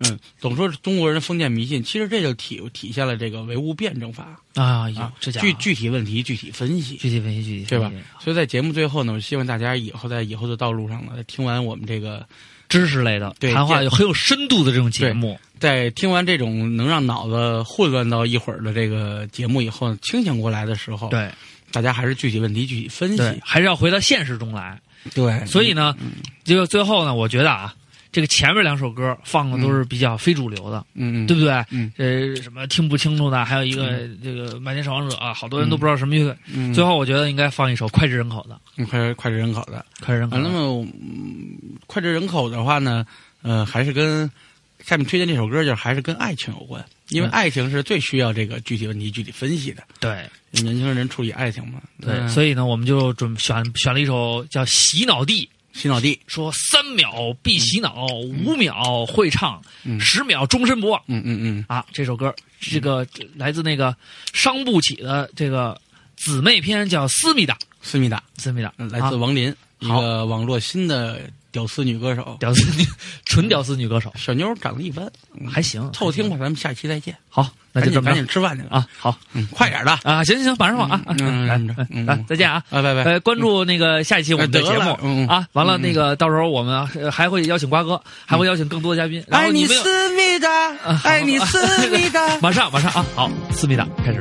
嗯，总说中国人封建迷信，其实这就体体现了这个唯物辩证法。啊，有啊，具具体问题具体分析，具体分析具体对吧？所以在节目最后呢，我希望大家以后在以后的道路上呢，听完我们这个，知识类的对谈话有很有深度的这种节目，在听完这种能让脑子混乱到一会儿的这个节目以后，清醒过来的时候，对。大家还是具体问题具体分析，，还是要回到现实中来。对。所以呢，这个最后呢，我觉得啊，这个前面两首歌放的都是比较非主流的，嗯嗯，对不对？嗯呃，什么听不清楚的，还有一个这个《满天守望者》啊，好多人都不知道什么乐队。嗯，最后我觉得应该放一首脍炙人口的，嗯脍脍炙人口的。啊，脍炙人口的。那么嗯脍炙人口的话呢，呃，还是跟下面推荐这首歌，就是还是跟爱情有关，因为嗯爱情是最需要这个具体问题具体分析的。对年轻人处理爱情嘛，对，嗯所以呢，我们就准选选了一首叫《洗脑地》，洗脑地，说三秒必洗脑，五秒会唱，嗯。十秒终身不忘。嗯嗯嗯，啊！这首歌，这个来自那个伤不起的这个姊妹篇，叫《思密达》，思密达，思密达，嗯来自啊。王林，一个网络新的屌丝女歌手，屌丝女，纯屌丝女歌手，小妞长得一般，还行，凑合听吧，咱们下期再见。好，那就赶紧赶这么着紧吃饭去了，啊！好嗯，快点的，啊，行行行，马上往啊！啊嗯来嗯嗯来，再见啊！拜，拜拜。呃，关注那个下一期我们的节目嗯啊，完了嗯那个到时候我们呃还会邀请瓜哥，还会邀请更多的嘉宾。爱你思密达啊，爱你思密达。马上马上啊，好，思密达 开始。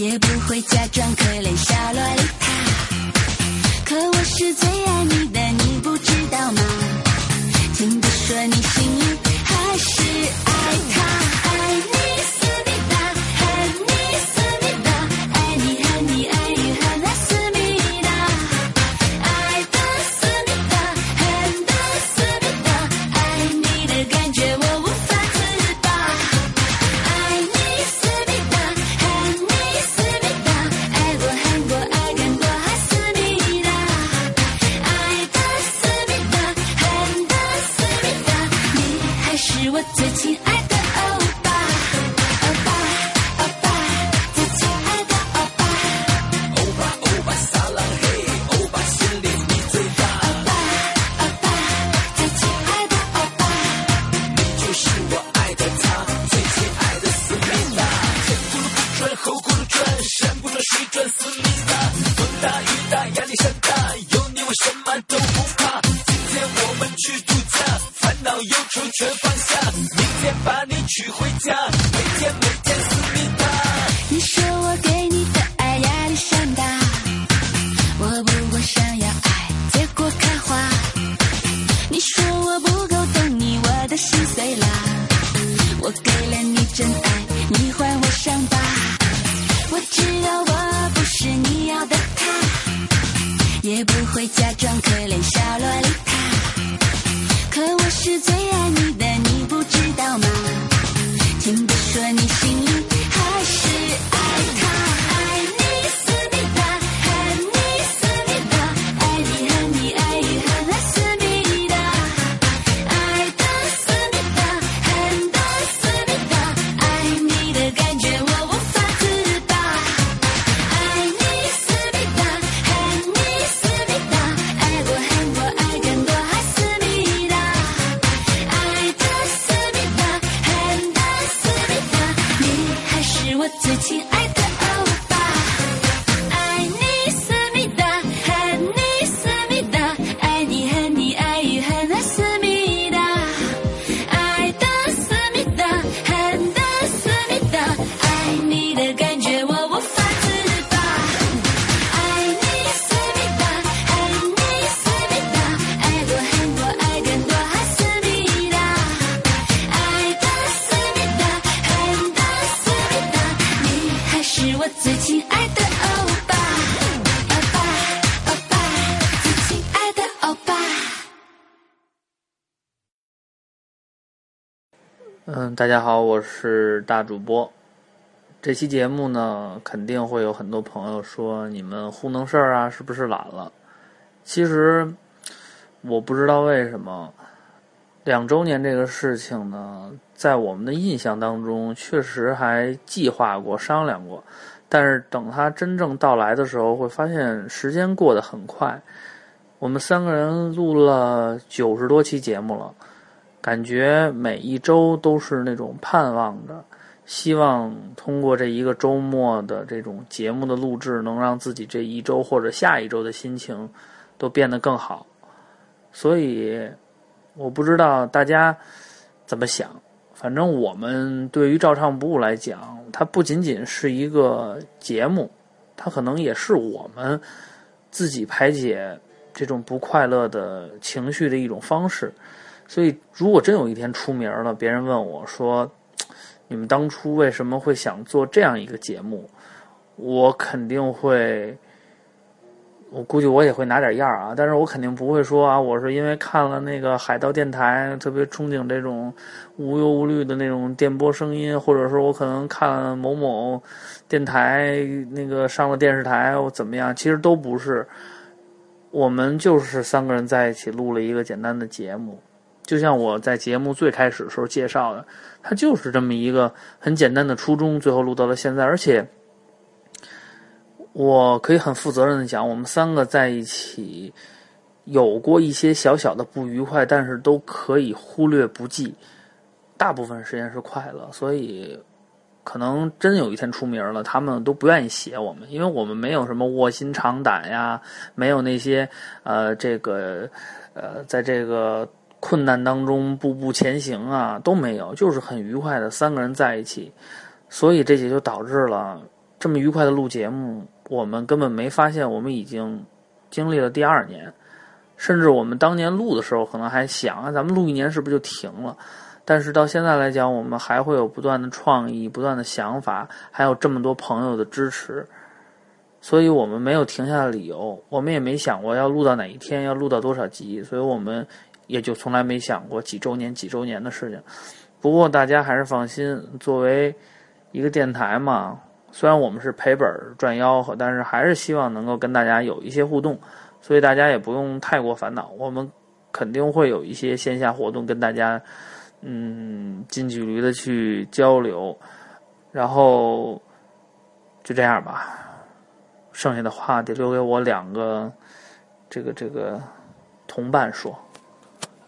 也不会假装可怜小萝莉塔。可我是最爱是大主播。这期节目呢，肯定会有很多朋友说你们糊弄事儿啊，是不是懒了？其实我不知道为什么，两周年这个事情呢，在我们的印象当中，确实还计划过、商量过，但是等它真正到来的时候，会发现时间过得很快。我们三个人录了九十多期节目了。感觉每一周都是那种盼望着，希望通过这一个周末的这种节目的录制，能让自己这一周或者下一周的心情都变得更好。所以，我不知道大家怎么想，反正我们对于照唱不误来讲，它不仅仅是一个节目，它可能也是我们自己排解这种不快乐的情绪的一种方式。所以，如果真有一天出名了，别人问我说：“你们当初为什么会想做这样一个节目？”我肯定会，我估计我也会拿点样儿啊，但是我肯定不会说啊，我是因为看了那个海盗电台，特别憧憬这种无忧无虑的那种电波声音，或者说我可能看某某电台那个上了电视台，我怎么样？其实都不是，我们就是三个人在一起录了一个简单的节目。就像我在节目最开始的时候介绍的，它就是这么一个很简单的初衷，最后录到了现在。而且，我可以很负责任的讲，我们三个在一起有过一些小小的不愉快，但是都可以忽略不计，大部分时间是快乐。所以，可能真有一天出名了，他们都不愿意写我们，因为我们没有什么卧薪尝胆呀，没有那些呃这个呃在这个困难当中步步前行啊都没有，就是很愉快的三个人在一起，所以这也就导致了这么愉快的录节目，我们根本没发现我们已经经历了第二年，甚至我们当年录的时候可能还想啊，咱们录一年是不是就停了？但是到现在来讲，我们还会有不断的创意、不断的想法，还有这么多朋友的支持，所以我们没有停下的理由。我们也没想过要录到哪一天，要录到多少集，所以我们也就从来没想过几周年、几周年的事情。不过大家还是放心，作为一个电台嘛，虽然我们是赔本赚吆喝，但是还是希望能够跟大家有一些互动，所以大家也不用太过烦恼。我们肯定会有一些线下活动跟大家。嗯，近距离的去交流，然后就这样吧。剩下的话得留给我两个这个这个同伴说。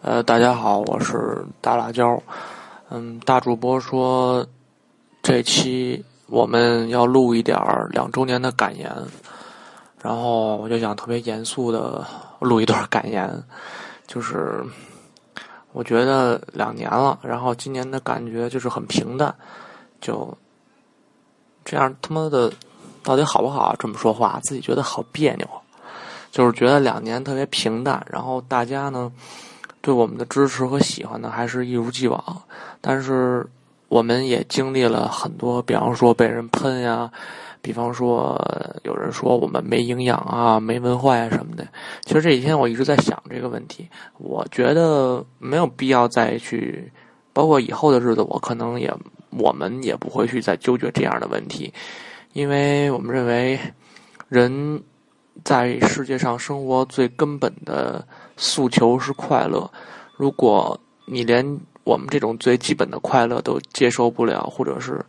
呃，大家好，我是大辣椒。嗯，大主播说这期我们要录一点两周年的感言，然后我就想特别严肃的录一段感言，就是。我觉得两年了，然后今年的感觉就是很平淡，就这样他妈的到底好不好？这么说话，自己觉得好别扭。就是觉得两年特别平淡，然后大家呢对我们的支持和喜欢呢还是一如既往，但是我们也经历了很多，比方说被人喷呀。比方说，有人说我们没营养啊，没文化呀什么的。其实这几天我一直在想这个问题。我觉得没有必要再去，包括以后的日子，我可能也，我们也不会去再纠结这样的问题，因为我们认为，人在世界上生活最根本的诉求是快乐。如果你连我们这种最基本的快乐都接受不了，或者是。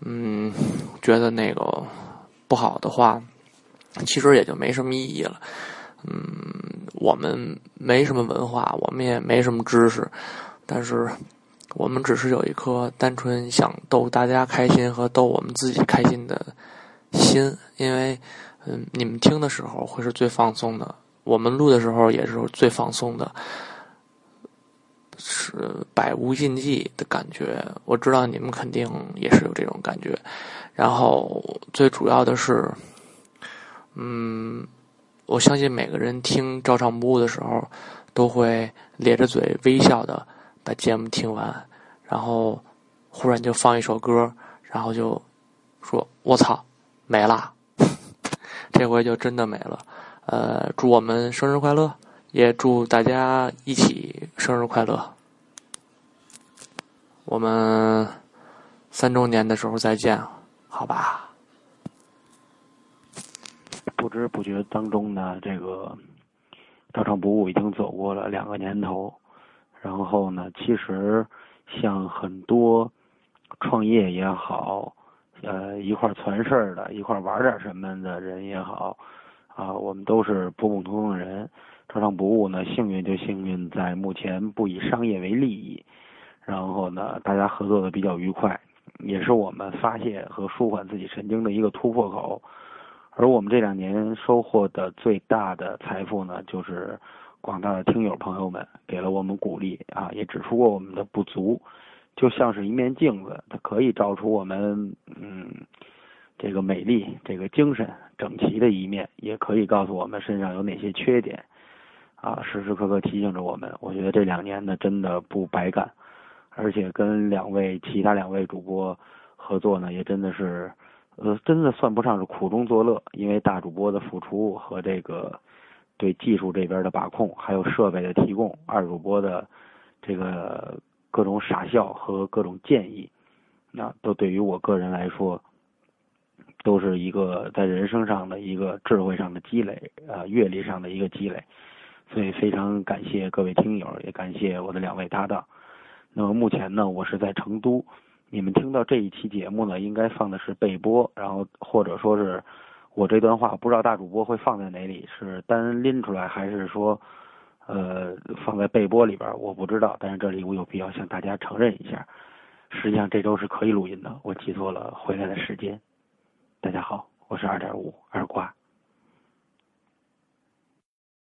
嗯，觉得那个不好的话，其实也就没什么意义了。嗯，我们没什么文化，我们也没什么知识，但是我们只是有一颗单纯想逗大家开心和逗我们自己开心的心。因为，嗯，你们听的时候会是最放松的，我们录的时候也是最放松的。是百无禁忌的感觉，我知道你们肯定也是有这种感觉。然后最主要的是，嗯，我相信每个人听照唱不误的时候，都会咧着嘴微笑的把节目听完，然后忽然就放一首歌，然后就说：“我操，没了！”这回就真的没了。呃，祝我们生日快乐！也祝大家一起生日快乐！我们三周年的时候再见，好吧？不知不觉当中呢，这个照唱不误已经走过了两个年头。然后呢，其实像很多创业也好，呃，一块传事儿的，一块玩点什么的人也好，啊，我们都是普普通通的人。照唱不误呢，幸运就幸运在目前不以商业为利益，然后呢，大家合作的比较愉快，也是我们发泄和舒缓自己神经的一个突破口。而我们这两年收获的最大的财富呢，就是广大的听友朋友们给了我们鼓励啊，也指出过我们的不足，就像是一面镜子，它可以照出我们嗯这个美丽、这个精神整齐的一面，也可以告诉我们身上有哪些缺点。啊，时时刻刻提醒着我们。我觉得这两年呢，真的不白干，而且跟两位其他两位主播合作呢，也真的是，呃，真的算不上是苦中作乐。因为大主播的付出和这个对技术这边的把控，还有设备的提供，二主播的这个各种傻笑和各种建议，那都对于我个人来说，都是一个在人生上的一个智慧上的积累，呃，阅历上的一个积累。所以非常感谢各位听友，也感谢我的两位搭档。那么目前呢，我是在成都。你们听到这一期节目呢，应该放的是备播，然后或者说是我这段话，不知道大主播会放在哪里，是单拎出来，还是说呃放在备播里边，我不知道。但是这里我有必要向大家承认一下，实际上这周是可以录音的，我记错了回来的时间。大家好，我是二点五二瓜。